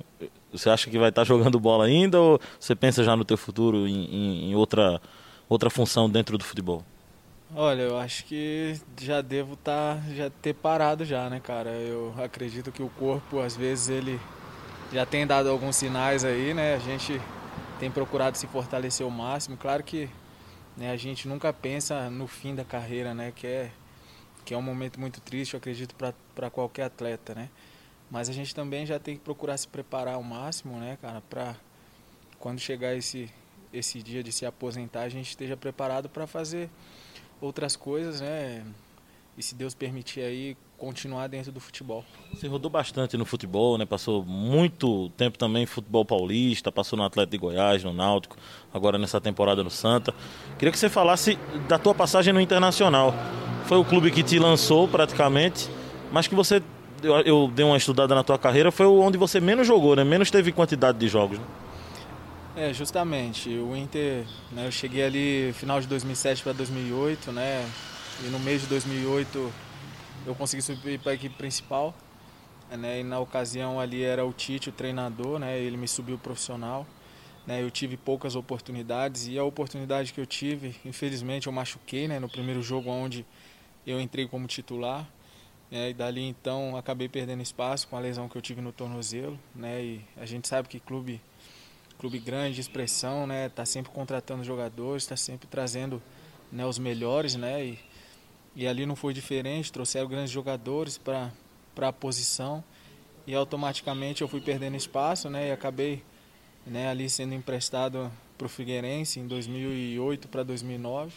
Você acha que vai estar jogando bola ainda ou você pensa já no teu futuro em, em, em outra, outra função dentro do futebol? Olha, eu acho que já devo tá, já ter parado já, né, cara? Eu acredito que o corpo, às vezes, ele já tem dado alguns sinais aí, né? A gente tem procurado se fortalecer ao máximo. Claro que né, a gente nunca pensa no fim da carreira, né? Que é, que é um momento muito triste, eu acredito, para qualquer atleta, né? Mas a gente também já tem que procurar se preparar ao máximo, né, cara? Para quando chegar esse, esse dia de se aposentar, a gente esteja preparado para fazer outras coisas, né? E se Deus permitir aí, continuar dentro do futebol. Você rodou bastante no futebol, né? Passou muito tempo também em futebol paulista, passou no Atlético de Goiás, no Náutico, agora nessa temporada no Santa. Queria que você falasse da tua passagem no Internacional. Foi o clube que te lançou praticamente, mas que você eu, eu dei uma estudada na tua carreira, foi onde você menos jogou, né? Menos teve quantidade de jogos. Né? É, justamente. O Inter, né, eu cheguei ali final de 2007 para 2008, né? E no mês de 2008 eu consegui subir para a equipe principal. Né, e na ocasião ali era o Tite, o treinador, né? Ele me subiu profissional. Né, eu tive poucas oportunidades e a oportunidade que eu tive, infelizmente eu machuquei, né? No primeiro jogo onde eu entrei como titular. Né, e dali então acabei perdendo espaço com a lesão que eu tive no tornozelo, né? E a gente sabe que clube clube grande de expressão, né? Tá sempre contratando jogadores, está sempre trazendo né, os melhores, né? E, e ali não foi diferente, trouxeram grandes jogadores para a posição e automaticamente eu fui perdendo espaço, né? E acabei né, ali sendo emprestado para o Figueirense em 2008 para 2009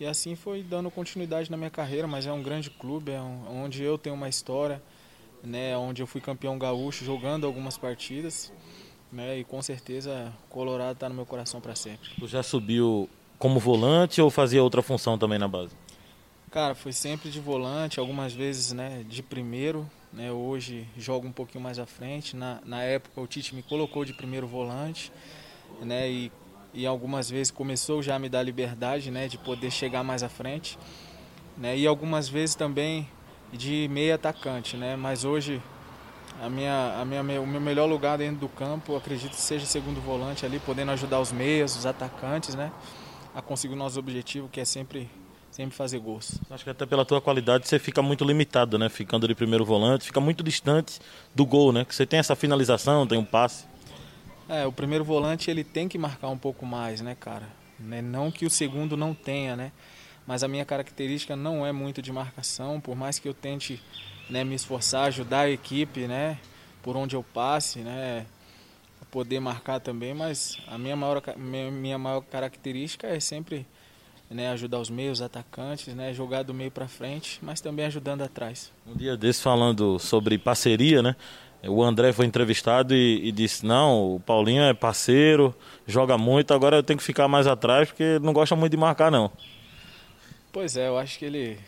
e assim foi dando continuidade na minha carreira. Mas é um grande clube, é um, onde eu tenho uma história, né? Onde eu fui campeão gaúcho jogando algumas partidas né? E com certeza Colorado está no meu coração para sempre. Tu já subiu como volante ou fazia outra função também na base? Cara, foi sempre de volante, algumas vezes né, de primeiro. Né, hoje jogo um pouquinho mais à frente. Na, na época o Tite me colocou de primeiro volante. Né, e, e algumas vezes começou já a me dar liberdade né, de poder chegar mais à frente. Né, e algumas vezes também de meio atacante. Né, mas hoje a minha, a minha, o meu melhor lugar dentro do campo, acredito que seja segundo volante ali, podendo ajudar os meias, os atacantes, né? A conseguir o nosso objetivo, que é sempre, sempre fazer gols. Acho que até pela tua qualidade você fica muito limitado, né? Ficando de primeiro volante, fica muito distante do gol, né? Que você tem essa finalização, tem um passe. É, o primeiro volante ele tem que marcar um pouco mais, né, cara? Né? Não que o segundo não tenha, né? Mas a minha característica não é muito de marcação, por mais que eu tente né, me esforçar, ajudar a equipe, né, por onde eu passe, né, poder marcar também, mas a minha maior, minha, minha maior característica é sempre né, ajudar os meios, os atacantes, né, jogar do meio para frente, mas também ajudando atrás. Um dia desse falando sobre parceria, né? O André foi entrevistado e, e, disse: Não, o Paulinho é parceiro, joga muito, agora eu tenho que ficar mais atrás porque não gosta muito de marcar, não. Pois é, eu acho que ele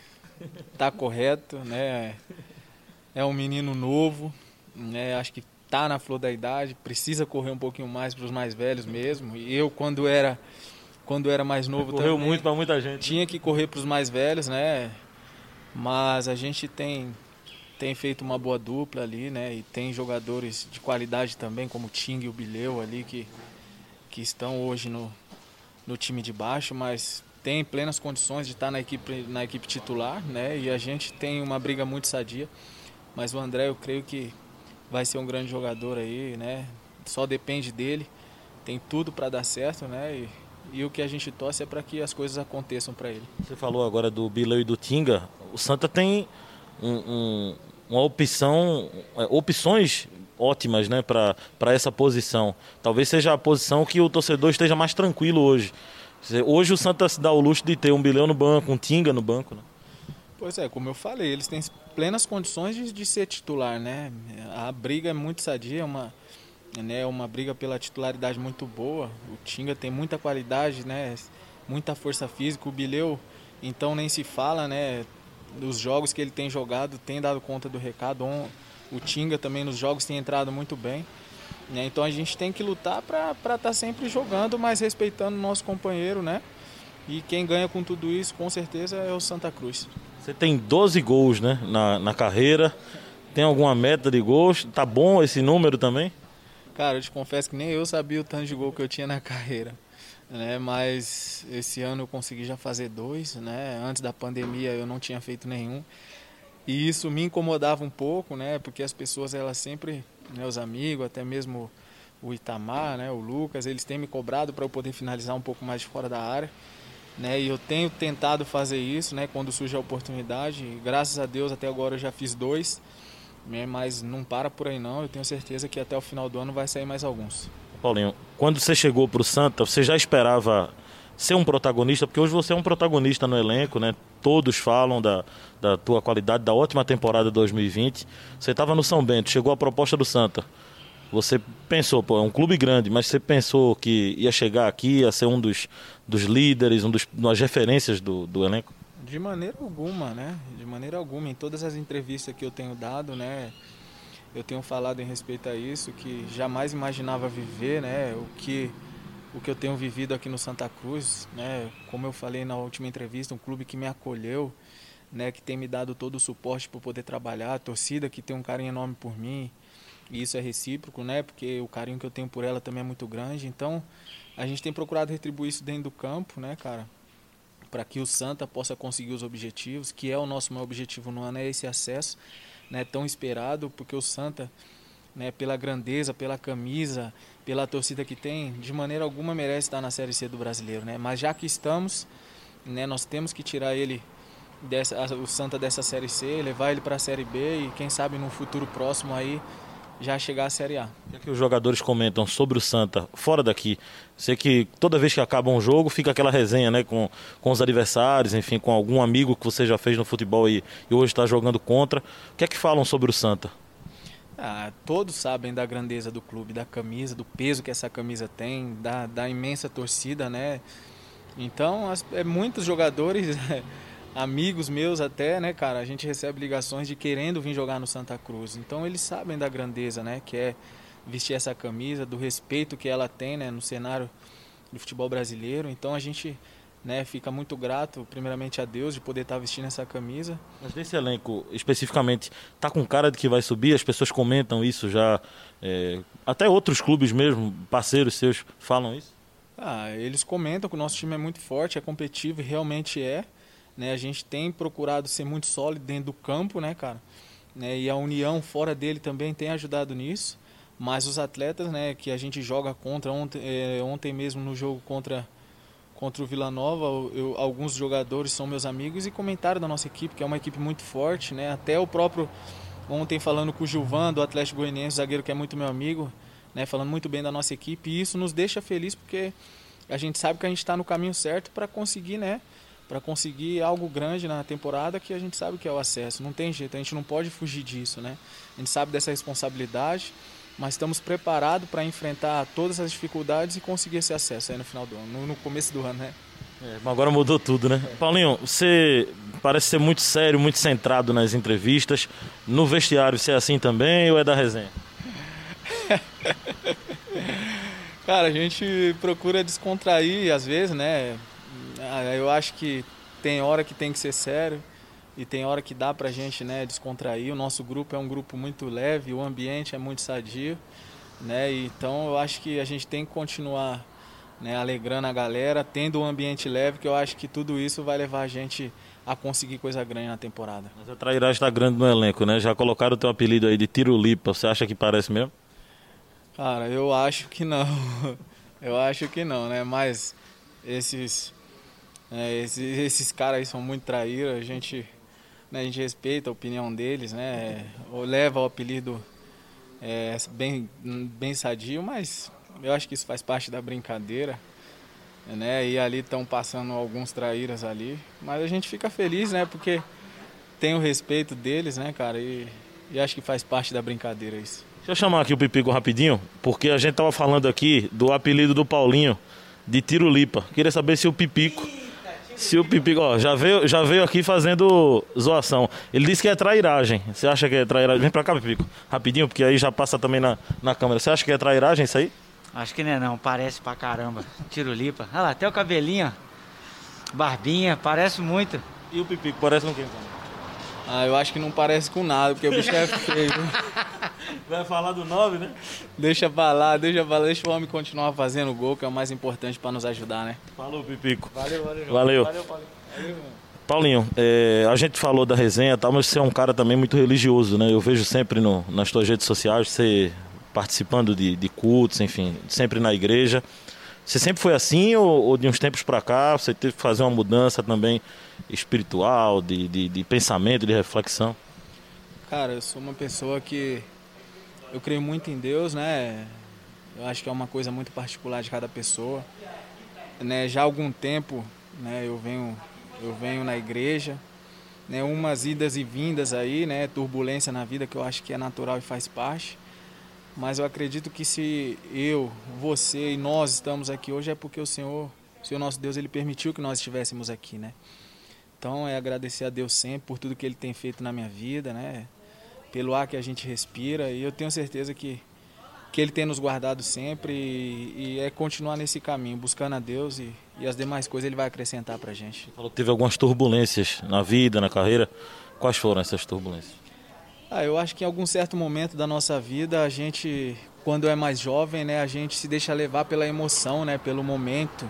tá correto, né? É um menino novo, né? Acho que tá na flor da idade, precisa correr um pouquinho mais para os mais velhos mesmo. E eu quando era quando era mais novo Correu também, muito para muita gente. Tinha que correr para os mais velhos, né? Mas a gente tem tem feito uma boa dupla ali, né? E tem jogadores de qualidade também, como o Ting e o Bileu ali que que estão hoje no no time de baixo, mas tem plenas condições de estar na equipe, na equipe titular, né? E a gente tem uma briga muito sadia. Mas o André, eu creio que vai ser um grande jogador aí, né? Só depende dele. Tem tudo para dar certo, né? E, e, o que a gente torce é para que as coisas aconteçam para ele. Você falou agora do Bileu e do Tinga. O Santa tem um, um, uma opção, é, opções ótimas né, para essa posição. Talvez seja a posição que o torcedor esteja mais tranquilo hoje. Hoje o Santa se dá o luxo de ter um bilhão no banco, um Tinga no banco. Né? Pois é, como eu falei, eles têm plenas condições de, de ser titular, né? A briga é muito sadia, é uma, né, uma briga pela titularidade muito boa. O Tinga tem muita qualidade, né? Muita força física. O Bileu, então nem se fala, né? Dos jogos que ele tem jogado, tem dado conta do recado. O Tinga também nos jogos tem entrado muito bem. Né? Então a gente tem que lutar para estar tá sempre jogando, mas respeitando o nosso companheiro, né? E quem ganha com tudo isso, com certeza, é o Santa Cruz. Você tem 12 gols né, na, na carreira. Tem alguma meta de gols? Tá bom esse número também? Cara, eu te confesso que nem eu sabia o tanto de gol que eu tinha na carreira. Né? Mas esse ano eu consegui já fazer dois. Né? Antes da pandemia eu não tinha feito nenhum. E isso me incomodava um pouco, né? Porque as pessoas, elas sempre, né, os amigos, até mesmo o Itamar, né, o Lucas, eles têm me cobrado para eu poder finalizar um pouco mais de fora da área. Né, e eu tenho tentado fazer isso, né, quando surge a oportunidade. E, graças a Deus até agora eu já fiz dois, mas não para por aí não. Eu tenho certeza que até o final do ano vai sair mais alguns. Paulinho, quando você chegou para o Santa, você já esperava ser um protagonista? Porque hoje você é um protagonista no elenco, né? Todos falam da, da tua qualidade, da ótima temporada de 2020. Você estava no São Bento, chegou a proposta do Santa. Você pensou, pô, é um clube grande, mas você pensou que ia chegar aqui, ia ser um dos, dos líderes, um dos, das referências do, do elenco? De maneira alguma, né? De maneira alguma. Em todas as entrevistas que eu tenho dado, né? Eu tenho falado em respeito a isso, que jamais imaginava viver, né? O que, o que eu tenho vivido aqui no Santa Cruz, né? Como eu falei na última entrevista, um clube que me acolheu, né? Que tem me dado todo o suporte para poder trabalhar, a torcida que tem um carinho enorme por mim, e isso é recíproco, né? Porque o carinho que eu tenho por ela também é muito grande. Então, a gente tem procurado retribuir isso dentro do campo, né, cara? Para que o Santa possa conseguir os objetivos, que é o nosso maior objetivo no ano, é esse acesso, né? Tão esperado, porque o Santa, né? Pela grandeza, pela camisa, pela torcida que tem, de maneira alguma merece estar na Série C do Brasileiro, né? Mas já que estamos, né? Nós temos que tirar ele dessa, o Santa dessa Série C, levar ele para a Série B e quem sabe num futuro próximo aí já chegar à Série A. O que, é que os jogadores comentam sobre o Santa fora daqui? Sei que toda vez que acaba um jogo fica aquela resenha né, com, com os adversários, enfim, com algum amigo que você já fez no futebol e, e hoje está jogando contra. O que é que falam sobre o Santa? Ah, todos sabem da grandeza do clube, da camisa, do peso que essa camisa tem, da, da imensa torcida, né? Então, as, é, muitos jogadores amigos meus até, né, cara, a gente recebe ligações de querendo vir jogar no Santa Cruz. Então eles sabem da grandeza, né, que é vestir essa camisa, do respeito que ela tem, né, no cenário do futebol brasileiro. Então a gente, né, fica muito grato, primeiramente a Deus de poder estar vestindo essa camisa. Mas desse elenco especificamente, tá com cara de que vai subir? As pessoas comentam isso já, é, até outros clubes mesmo, parceiros seus, falam isso? Ah, eles comentam que o nosso time é muito forte, é competitivo e realmente é. Né? A gente tem procurado ser muito sólido dentro do campo, né, cara? Né? E a união fora dele também tem ajudado nisso. Mas os atletas, né, que a gente joga contra ontem, é, ontem mesmo no jogo contra contra o Vila Nova, eu, alguns jogadores são meus amigos e comentaram da nossa equipe, que é uma equipe muito forte, né? Até o próprio ontem falando com o Gilvan do Atlético Goianiense, zagueiro que é muito meu amigo, né, falando muito bem da nossa equipe, e isso nos deixa feliz porque a gente sabe que a gente está no caminho certo para conseguir, né, para conseguir algo grande na temporada que a gente sabe que é o acesso. Não tem jeito, a gente não pode fugir disso, né? A gente sabe dessa responsabilidade, mas estamos preparados para enfrentar todas as dificuldades e conseguir esse acesso aí no final do ano, no, começo do ano, né? É, agora mudou tudo, né? É. Paulinho, você parece ser muito sério, muito centrado nas entrevistas. No vestiário, você é assim também ou é da resenha? Cara, a gente procura descontrair às vezes, né? Ah, eu acho que tem hora que tem que ser sério e tem hora que dá pra gente né, descontrair. O nosso grupo é um grupo muito leve, o ambiente é muito sadio, né? Então eu acho que a gente tem que continuar né, alegrando a galera, tendo um ambiente leve, que eu acho que tudo isso vai levar a gente a conseguir coisa grande na temporada. Mas a trairagem está grande no elenco, né? Já colocaram o teu apelido aí de Tirulipa, você acha que parece mesmo? Cara, eu acho que não. Eu acho que não, né? Mas esses é, esses, esses caras aí são muito traíros, a gente, né, a gente respeita a opinião deles, né? Leva o apelido é, bem, bem sadio, mas eu acho que isso faz parte da brincadeira. Né? E ali estão passando alguns traíras ali. Mas a gente fica feliz, né? Porque tem o respeito deles, né, cara? E, e acho que faz parte da brincadeira isso. Deixa eu chamar aqui o Pipico rapidinho, porque a gente tava falando aqui do apelido do Paulinho de Tirulipa. Queria saber se o Pipico. Se o Pipico, ó, já veio, já veio aqui fazendo zoação. Ele disse que é trairagem. Você acha que é trairagem? Vem pra cá, Pipico. Rapidinho, porque aí já passa também na, na câmera. Você acha que é trairagem isso aí? Acho que não é não, parece pra caramba. Tirulipa. Olha lá, até o cabelinho, barbinha, parece muito. E o Pipico, parece com quem? Ah, eu acho que não parece com nada, porque o bicho é feio. Vai falar do 9, né? Deixa pra lá, deixa pra lá, deixa o homem continuar fazendo gol, que é o mais importante pra nos ajudar, né? Falou, Pipico. Valeu, valeu. Valeu. Valeu, Paulinho. Valeu, Paulinho, é, a gente falou da resenha e tal, mas você é um cara também muito religioso, né? Eu vejo sempre no, nas tuas redes sociais você participando de, de cultos, enfim, sempre na igreja. Você sempre foi assim ou, ou, de uns tempos para cá você teve que fazer uma mudança também espiritual, de, de, de, pensamento, de reflexão? Cara, eu sou uma pessoa que eu creio muito em Deus, né? Eu acho que é uma coisa muito particular de cada pessoa. Né? Já há algum tempo, né? Eu venho, eu venho na igreja, né? Umas idas e vindas aí, né? Turbulência na vida que eu acho que é natural e faz parte. Mas eu acredito que se eu, você e nós estamos aqui hoje é porque o Senhor, o Senhor nosso Deus, ele permitiu que nós estivéssemos aqui, né? Então é agradecer a Deus sempre por tudo que ele tem feito na minha vida, né? Pelo ar que a gente respira e eu tenho certeza que que ele tem nos guardado sempre e, e é continuar nesse caminho, buscando a Deus e, e as demais coisas ele vai acrescentar pra gente. Falou que teve algumas turbulências na vida, na carreira. Quais foram essas turbulências? Ah, eu acho que em algum certo momento da nossa vida, a gente, quando é mais jovem, né, a gente se deixa levar pela emoção, né, pelo momento,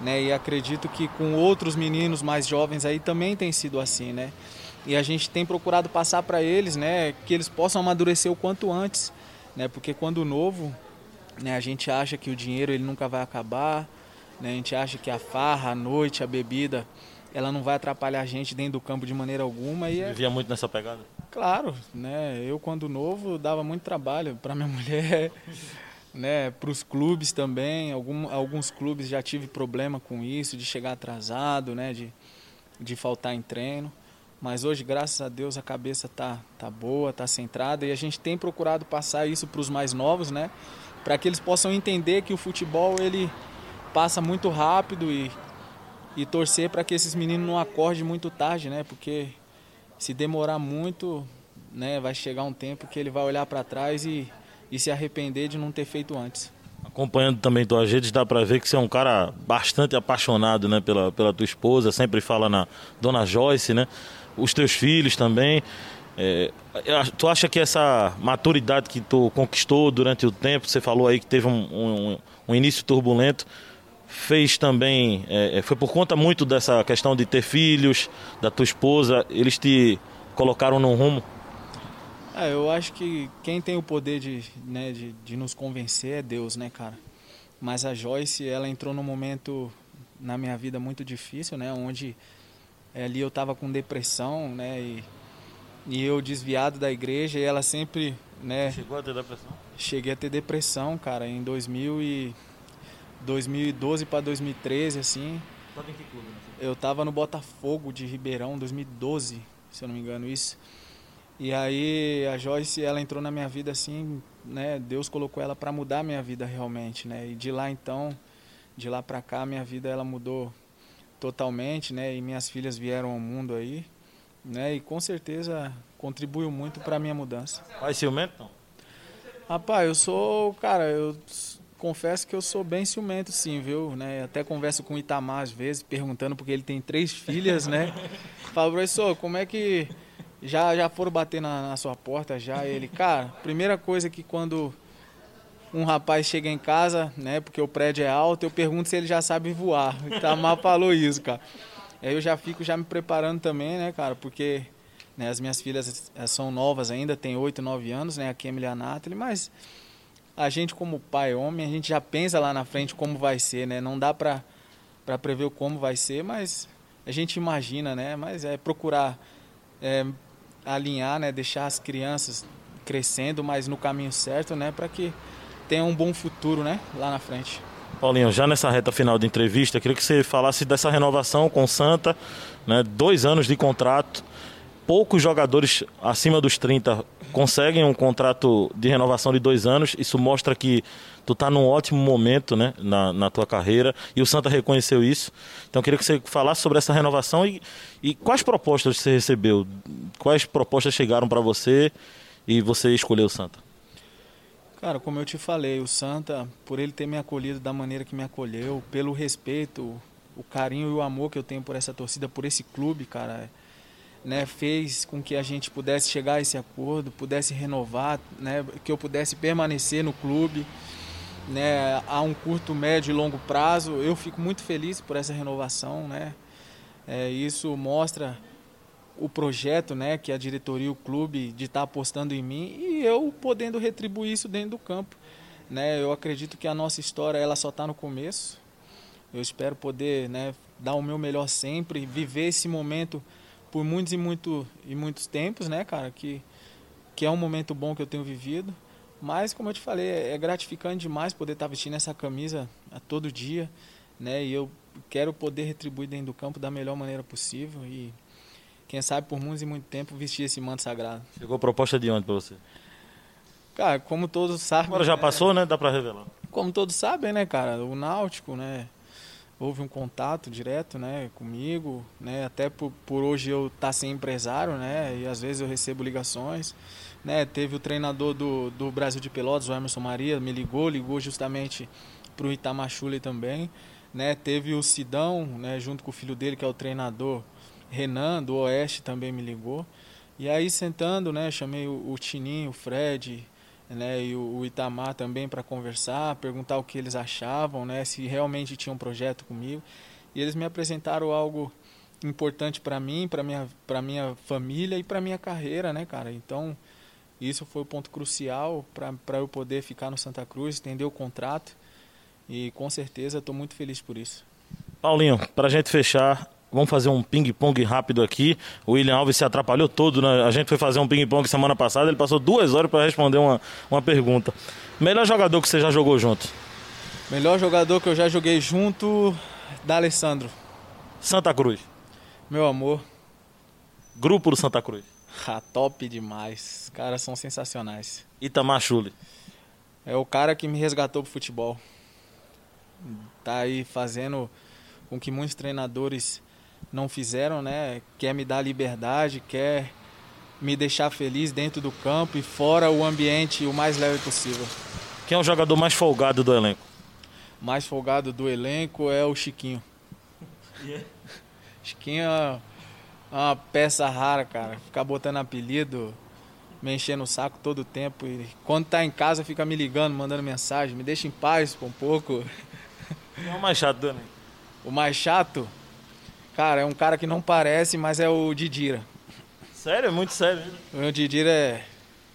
né, e acredito que com outros meninos mais jovens aí também tem sido assim, né, e a gente tem procurado passar para eles, né, que eles possam amadurecer o quanto antes, né, porque quando novo, né, a gente acha que o dinheiro ele nunca vai acabar, né, a gente acha que a farra, a noite, a bebida, ela não vai atrapalhar a gente dentro do campo de maneira alguma. E é... Vivia muito nessa pegada? Claro, né? Eu quando novo dava muito trabalho para minha mulher, né? Para os clubes também. Algum, alguns clubes já tive problema com isso, de chegar atrasado, né? De, de faltar em treino. Mas hoje, graças a Deus, a cabeça tá, tá boa, tá centrada e a gente tem procurado passar isso para os mais novos, né? Para que eles possam entender que o futebol ele passa muito rápido e, e torcer para que esses meninos não acordem muito tarde, né? Porque se demorar muito, né, vai chegar um tempo que ele vai olhar para trás e, e se arrepender de não ter feito antes. Acompanhando também tuas redes, dá para ver que você é um cara bastante apaixonado, né, pela, pela tua esposa, sempre fala na Dona Joyce, né? Os teus filhos também. É, tu acha que essa maturidade que tu conquistou durante o tempo, você falou aí que teve um, um, um início turbulento, fez também, é, é, foi por conta muito dessa questão de ter filhos, da tua esposa, eles te colocaram num rumo? É, eu acho que quem tem o poder de, né, de, de, nos convencer é Deus, né, cara? Mas a Joyce, ela entrou num momento na minha vida muito difícil, né, onde ali eu estava com depressão, né, e, e eu desviado da igreja e ela sempre, né... Chegou a ter depressão? Cheguei a ter depressão, cara, em 2000 e 2012 para 2013, assim. Tava em que clube? Né? Eu tava no Botafogo de Ribeirão, 2012, se eu não me engano isso. E aí a Joyce, ela entrou na minha vida assim, né? Deus colocou ela para mudar a minha vida realmente, né? E de lá então, de lá para cá, minha vida ela mudou totalmente, né? E minhas filhas vieram ao mundo aí, né? E com certeza contribuiu muito para minha mudança. Pai ciumento? Não? Rapaz, eu sou, cara, eu confesso que eu sou bem ciumento, sim, viu? Né? Até converso com o Itamar às vezes, perguntando, porque ele tem três filhas, né? Falo, professor, como é que já, já foram bater na, na sua porta já? ele, cara, primeira coisa que quando um rapaz chega em casa, né, porque o prédio é alto, eu pergunto se ele já sabe voar. O Itamar falou isso, cara. Aí eu já fico já me preparando também, né, cara, porque né, as minhas filhas são novas ainda, tem 8, 9 anos, né, a Kemily e a Nathalie, mas a gente como pai homem, a gente já pensa lá na frente como vai ser, né? Não dá para para prever como vai ser, mas a gente imagina, né? Mas é procurar é, alinhar, né? Deixar as crianças crescendo, mas no caminho certo, né? Para que tenha um bom futuro, né? Lá na frente. Paulinho, já nessa reta final de entrevista, queria que você falasse dessa renovação com o Santa, né? Dois anos de contrato. Poucos jogadores acima dos 30 conseguem um contrato de renovação de dois anos. Isso mostra que tu tá num ótimo momento né, na, na tua carreira e o Santa reconheceu isso. Então queria que você falasse sobre essa renovação e, e quais propostas você recebeu, quais propostas chegaram para você e você escolheu o Santa. Cara, como eu te falei, o Santa, por ele ter me acolhido da maneira que me acolheu, pelo respeito, o carinho e o amor que eu tenho por essa torcida, por esse clube, cara, né, fez com que a gente pudesse chegar a esse acordo, pudesse renovar, né, que eu pudesse permanecer no clube, né, a um curto, médio e longo prazo. Eu fico muito feliz por essa renovação, né. É, isso mostra o projeto, né, que a diretoria o clube de estar tá apostando em mim e eu podendo retribuir isso dentro do campo, né? Eu acredito que a nossa história ela só está no começo. Eu espero poder, né, dar o meu melhor sempre, viver esse momento por muitos e muito e muitos tempos, né, cara, que que é um momento bom que eu tenho vivido. Mas como eu te falei, é gratificante demais poder estar tá vestindo essa camisa a todo dia, né? E eu quero poder retribuir dentro do campo da melhor maneira possível e quem sabe por muitos e muito tempo vestir esse manto sagrado. Chegou a proposta de onde para você? Cara, como todos sabem. Agora já né? passou, né? Dá para revelar. Como todos sabem, né, cara? O Náutico, né? Houve um contato direto, né, comigo, né? Até por, por hoje eu estar tá sem empresário, né? E às vezes eu recebo ligações, né? Teve o treinador do, do Brasil de Pelotas, o Emerson Maria, me ligou, ligou justamente para o Itamachule também, né? Teve o Sidão, né? Junto com o filho dele que é o treinador Renan, do Oeste, também me ligou. E aí, sentando, né, chamei o, o Tininho, o Fred, né, e o, o Itamar também para conversar, perguntar o que eles achavam, né, se realmente tinham um projeto comigo. E eles me apresentaram algo importante para mim, para minha, para minha família e para minha carreira, né, cara? Então, isso foi o ponto crucial para eu poder ficar no Santa Cruz, estender o contrato. E com certeza estou muito feliz por isso. Paulinho, para a gente fechar, Vamos fazer um ping-pong rápido aqui. O William Alves se atrapalhou todo. Né? A gente foi fazer um ping-pong semana passada. Ele passou duas horas para responder uma, uma pergunta. Melhor jogador que você já jogou junto? Melhor jogador que eu já joguei junto, da Alessandro. Santa Cruz. Meu amor. Grupo do Santa Cruz. Ah, top demais. Os caras são sensacionais. Itamar Chuli. É o cara que me resgatou pro futebol. Tá aí fazendo com que muitos treinadores não fizeram, né? Quer me dar liberdade, quer me deixar feliz dentro do campo e fora o ambiente o mais leve possível. Quem é o jogador mais folgado do elenco? Mais folgado do elenco é o Chiquinho. Yeah. Chiquinho é uma peça rara, cara. Ficar botando apelido, me enchendo o saco todo o tempo. E quando tá em casa, fica me ligando, mandando mensagem. Me deixa em paz por um pouco. Quem é o mais chato do elenco? O mais chato? Cara, é um cara que não parece, mas é o Didira. Sério? É muito sério. O Didira é.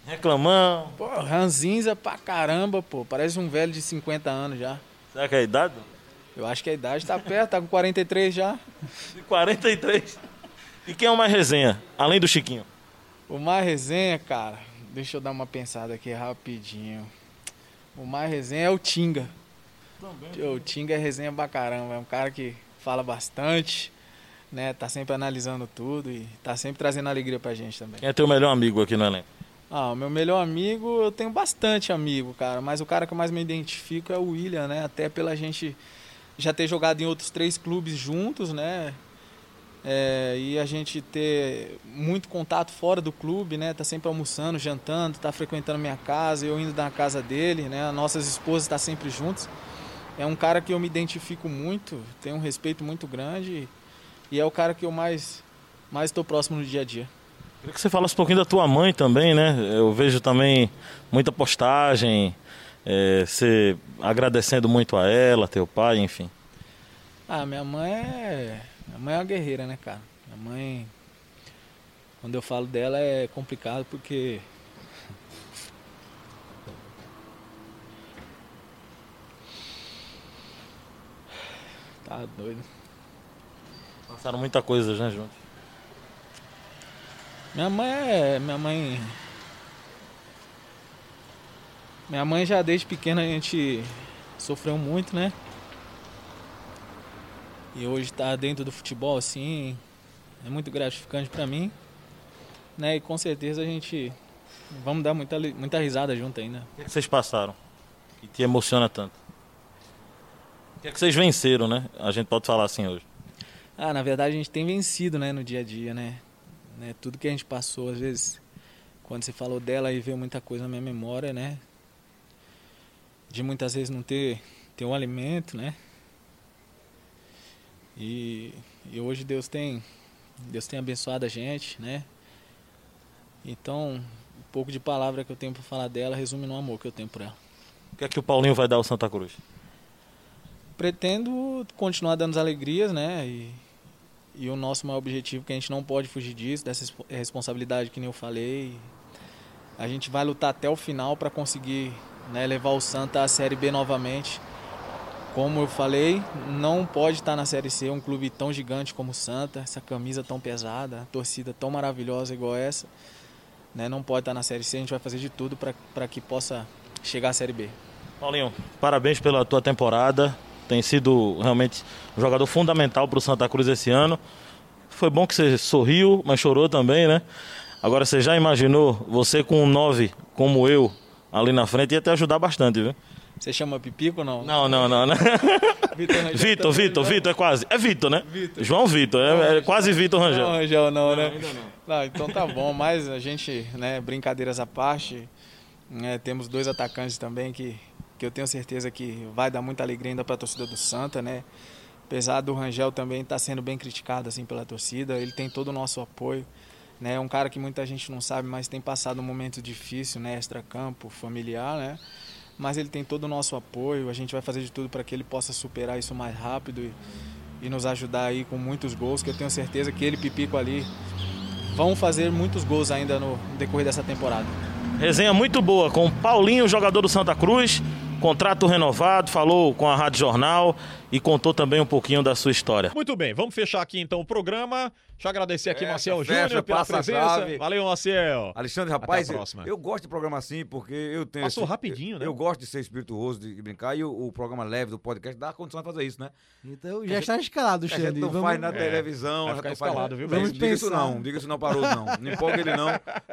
Reclamão. Pô, ranzinza pra caramba, pô. Parece um velho de 50 anos já. Será que é a idade? Eu acho que a idade tá perto, tá com 43 já. 43? E quem é o mais resenha, além do Chiquinho? O mais resenha, cara, deixa eu dar uma pensada aqui rapidinho. O mais resenha é o Tinga. Também. O Tinga é resenha pra caramba, é um cara que fala bastante, né? Tá sempre analisando tudo e tá sempre trazendo alegria pra gente também. Quem é teu melhor amigo aqui no elenco? Ah, o meu melhor amigo, eu tenho bastante amigo, cara, mas o cara que eu mais me identifico é o William, né? Até pela gente já ter jogado em outros três clubes juntos, né? É, e a gente ter muito contato fora do clube, né? Tá sempre almoçando, jantando, tá frequentando minha casa, eu indo na casa dele, né? Nossas esposas tá sempre juntos é um cara que eu me identifico muito, tenho um respeito muito grande e é o cara que eu mais mais estou próximo no dia a dia. Queria que você falasse um pouquinho da tua mãe também, né? Eu vejo também muita postagem, é, você agradecendo muito a ela, teu pai, enfim. Ah, minha mãe é. Minha mãe é uma guerreira, né, cara? Minha mãe. Quando eu falo dela é complicado porque Tá doido. Passaram muita coisa, né, juntos? Minha mãe é. Minha mãe. Minha mãe já desde pequena a gente sofreu muito, né? E hoje tá dentro do futebol assim é muito gratificante para mim, né? E com certeza a gente vamos dar muita muita risada junto ainda. O que, é que vocês passaram? Que te emociona tanto? O que é que vocês venceram, né? A gente pode falar assim hoje. Ah, na verdade a gente tem vencido, né, no dia a dia, né? né? Tudo que a gente passou, às vezes, quando você falou dela e veio muita coisa na minha memória, né? De muitas vezes não ter, ter um alimento, né? E, e hoje Deus tem, Deus tem abençoado a gente, né? Então, um pouco de palavra que eu tenho para falar dela resume no amor que eu tenho por ela. O que é que o Paulinho vai dar ao Santa Cruz? Pretendo continuar dando as alegrias, né? E, e o nosso maior objetivo, que a gente não pode fugir disso, dessa responsabilidade que nem eu falei. A gente vai lutar até o final para conseguir né, levar o Santa à Série B novamente. Como eu falei, não pode estar na Série C um clube tão gigante como o Santa, essa camisa tão pesada, torcida tão maravilhosa igual essa. Né, não pode estar na Série C, a gente vai fazer de tudo para que possa chegar à Série B. Paulinho, parabéns pela tua temporada. Tem sido realmente um jogador fundamental para o Santa Cruz esse ano. Foi bom que você sorriu, mas chorou também, né? Agora você já imaginou você com um 9 como eu ali na frente ia te ajudar bastante, viu? Você chama Pipico ou não? Não, não, não. não. Vitor, Vitor, Vitor, Vitor, é quase. É Vitor, né? Vitor. João Vitor, é, é quase Vitor Rangel. Não, Rangel não, né? Ainda não. não. Então tá bom, mas a gente, né, brincadeiras à parte, né, temos dois atacantes também que, que eu tenho certeza que vai dar muita alegria ainda para a torcida do Santa, né? Apesar do Rangel também estar tá sendo bem criticado assim pela torcida, ele tem todo o nosso apoio. Né? É um cara que muita gente não sabe, mas tem passado um momento difícil, né? Extra-campo, familiar, né? Mas ele tem todo o nosso apoio. A gente vai fazer de tudo para que ele possa superar isso mais rápido e, e nos ajudar aí com muitos gols, que eu tenho certeza que ele Pipico ali vão fazer muitos gols ainda no decorrer dessa temporada. Resenha muito boa com Paulinho, jogador do Santa Cruz, contrato renovado, falou com a Rádio Jornal e contou também um pouquinho da sua história. Muito bem, vamos fechar aqui então o programa. Deixa eu agradecer aqui, Marcel Júnior, pela presença. Valeu, Marcel. Alexandre, rapaz, eu, eu, gosto de programa assim, porque eu tenho. Passou esse, rapidinho, eu, né? Eu gosto de ser espirituoso, de, brincar, e o, o, programa leve do podcast dá a condição de fazer isso, né? Então já está escalado, Xande. A gente não vamos... faz na é, televisão. Vai ficar escalado, viu? Vamos diga isso não, diga isso não parou não. Não empolga ele não.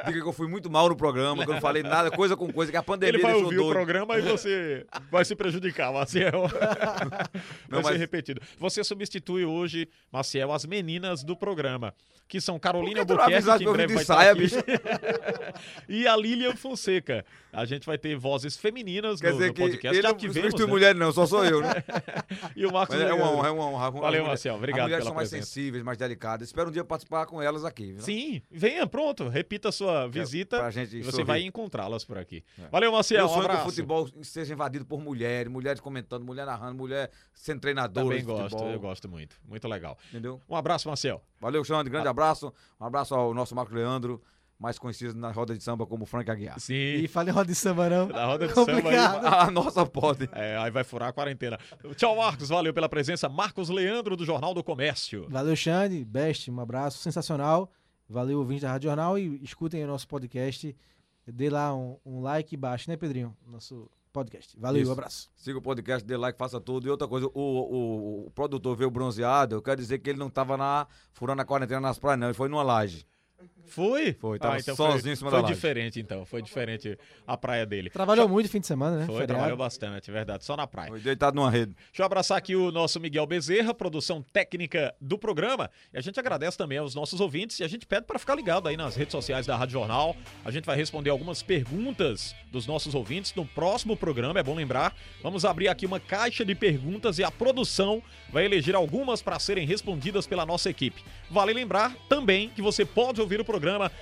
Diga que eu fui muito mal no programa, que eu não falei nada, coisa com coisa, que a pandemia ele vai deixou ouvir doido. o programa e você vai se prejudicar, Marcel. Não, vai mas... ser repetido. Você substitui hoje, Marcel, as meninas do programa, que são Carolina Albuquerque, que em breve vai saia, estar aqui, e a Lilian Fonseca. A gente vai ter vozes femininas Quer no, dizer no podcast. Que Já tivemos, né? mulher não, só sou eu, né? e o Marcos é uma honra, é uma honra. Valeu, Marcel. Obrigado As mulheres são mais presença. sensíveis, mais delicadas. Espero um dia participar com elas aqui. Viu? Sim, venha, pronto. Repita a sua visita pra gente você sorrir. vai encontrá-las por aqui. É. Valeu, Marcel. Eu um abraço. que o futebol seja invadido por mulheres, mulheres comentando, mulher narrando, mulher sendo treinadora Também gosto, eu gosto muito. Muito legal. Entendeu? Um abraço, Marcel. Valeu, Xande. Grande Ah. abraço. Um abraço ao nosso Marcos Leandro, mais conhecido na roda de samba como Frank Aguiar. Sim. E fala em roda de samba, não. Na roda de Complicado. samba aí. A nossa pode. É, aí vai furar a quarentena. Tchau, Marcos. Valeu pela presença. Marcos Leandro, do Jornal do Comércio. Valeu, Xande. Best, um abraço sensacional. Valeu, ouvinte da Rádio Jornal. E escutem o nosso podcast. Dê lá um, um like baixo, né, Pedrinho? Nosso podcast. Valeu, Isso. um abraço. Siga o podcast, dê like, faça tudo. E outra coisa, o, o, o produtor veio bronzeado, eu quero dizer que ele não tava na, furando a quarentena nas praias, não. Ele foi numa laje. Foi? Foi, tava Ah, então sozinho foi, em cima foi da laje. diferente, então. Foi diferente a praia dele. Trabalhou muito fim de semana, né? Foi, Feriado. trabalhou bastante, é verdade. Só na praia. Foi deitado numa rede. Deixa eu abraçar aqui o nosso Miguel Bezerra, produção técnica do programa. E a gente agradece também aos nossos ouvintes e a gente pede para ficar ligado aí nas redes sociais da Rádio Jornal. A gente vai responder algumas perguntas dos nossos ouvintes no próximo programa, é bom lembrar. Vamos abrir aqui uma caixa de perguntas e a produção vai eleger algumas para serem respondidas pela nossa equipe. Vale lembrar também que você pode ouvir o programa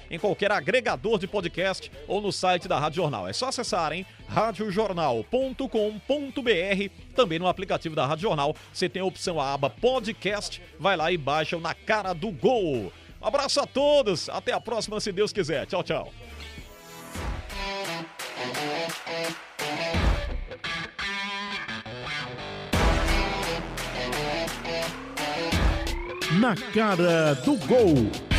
em qualquer agregador de podcast ou no site da Rádio Jornal. É só acessarem radiojornal.com.br. Também no aplicativo da Rádio Jornal, você tem a opção a aba podcast. Vai lá e baixa o na cara do gol. Um abraço a todos, até a próxima, se Deus quiser. Tchau, tchau. Na cara do gol.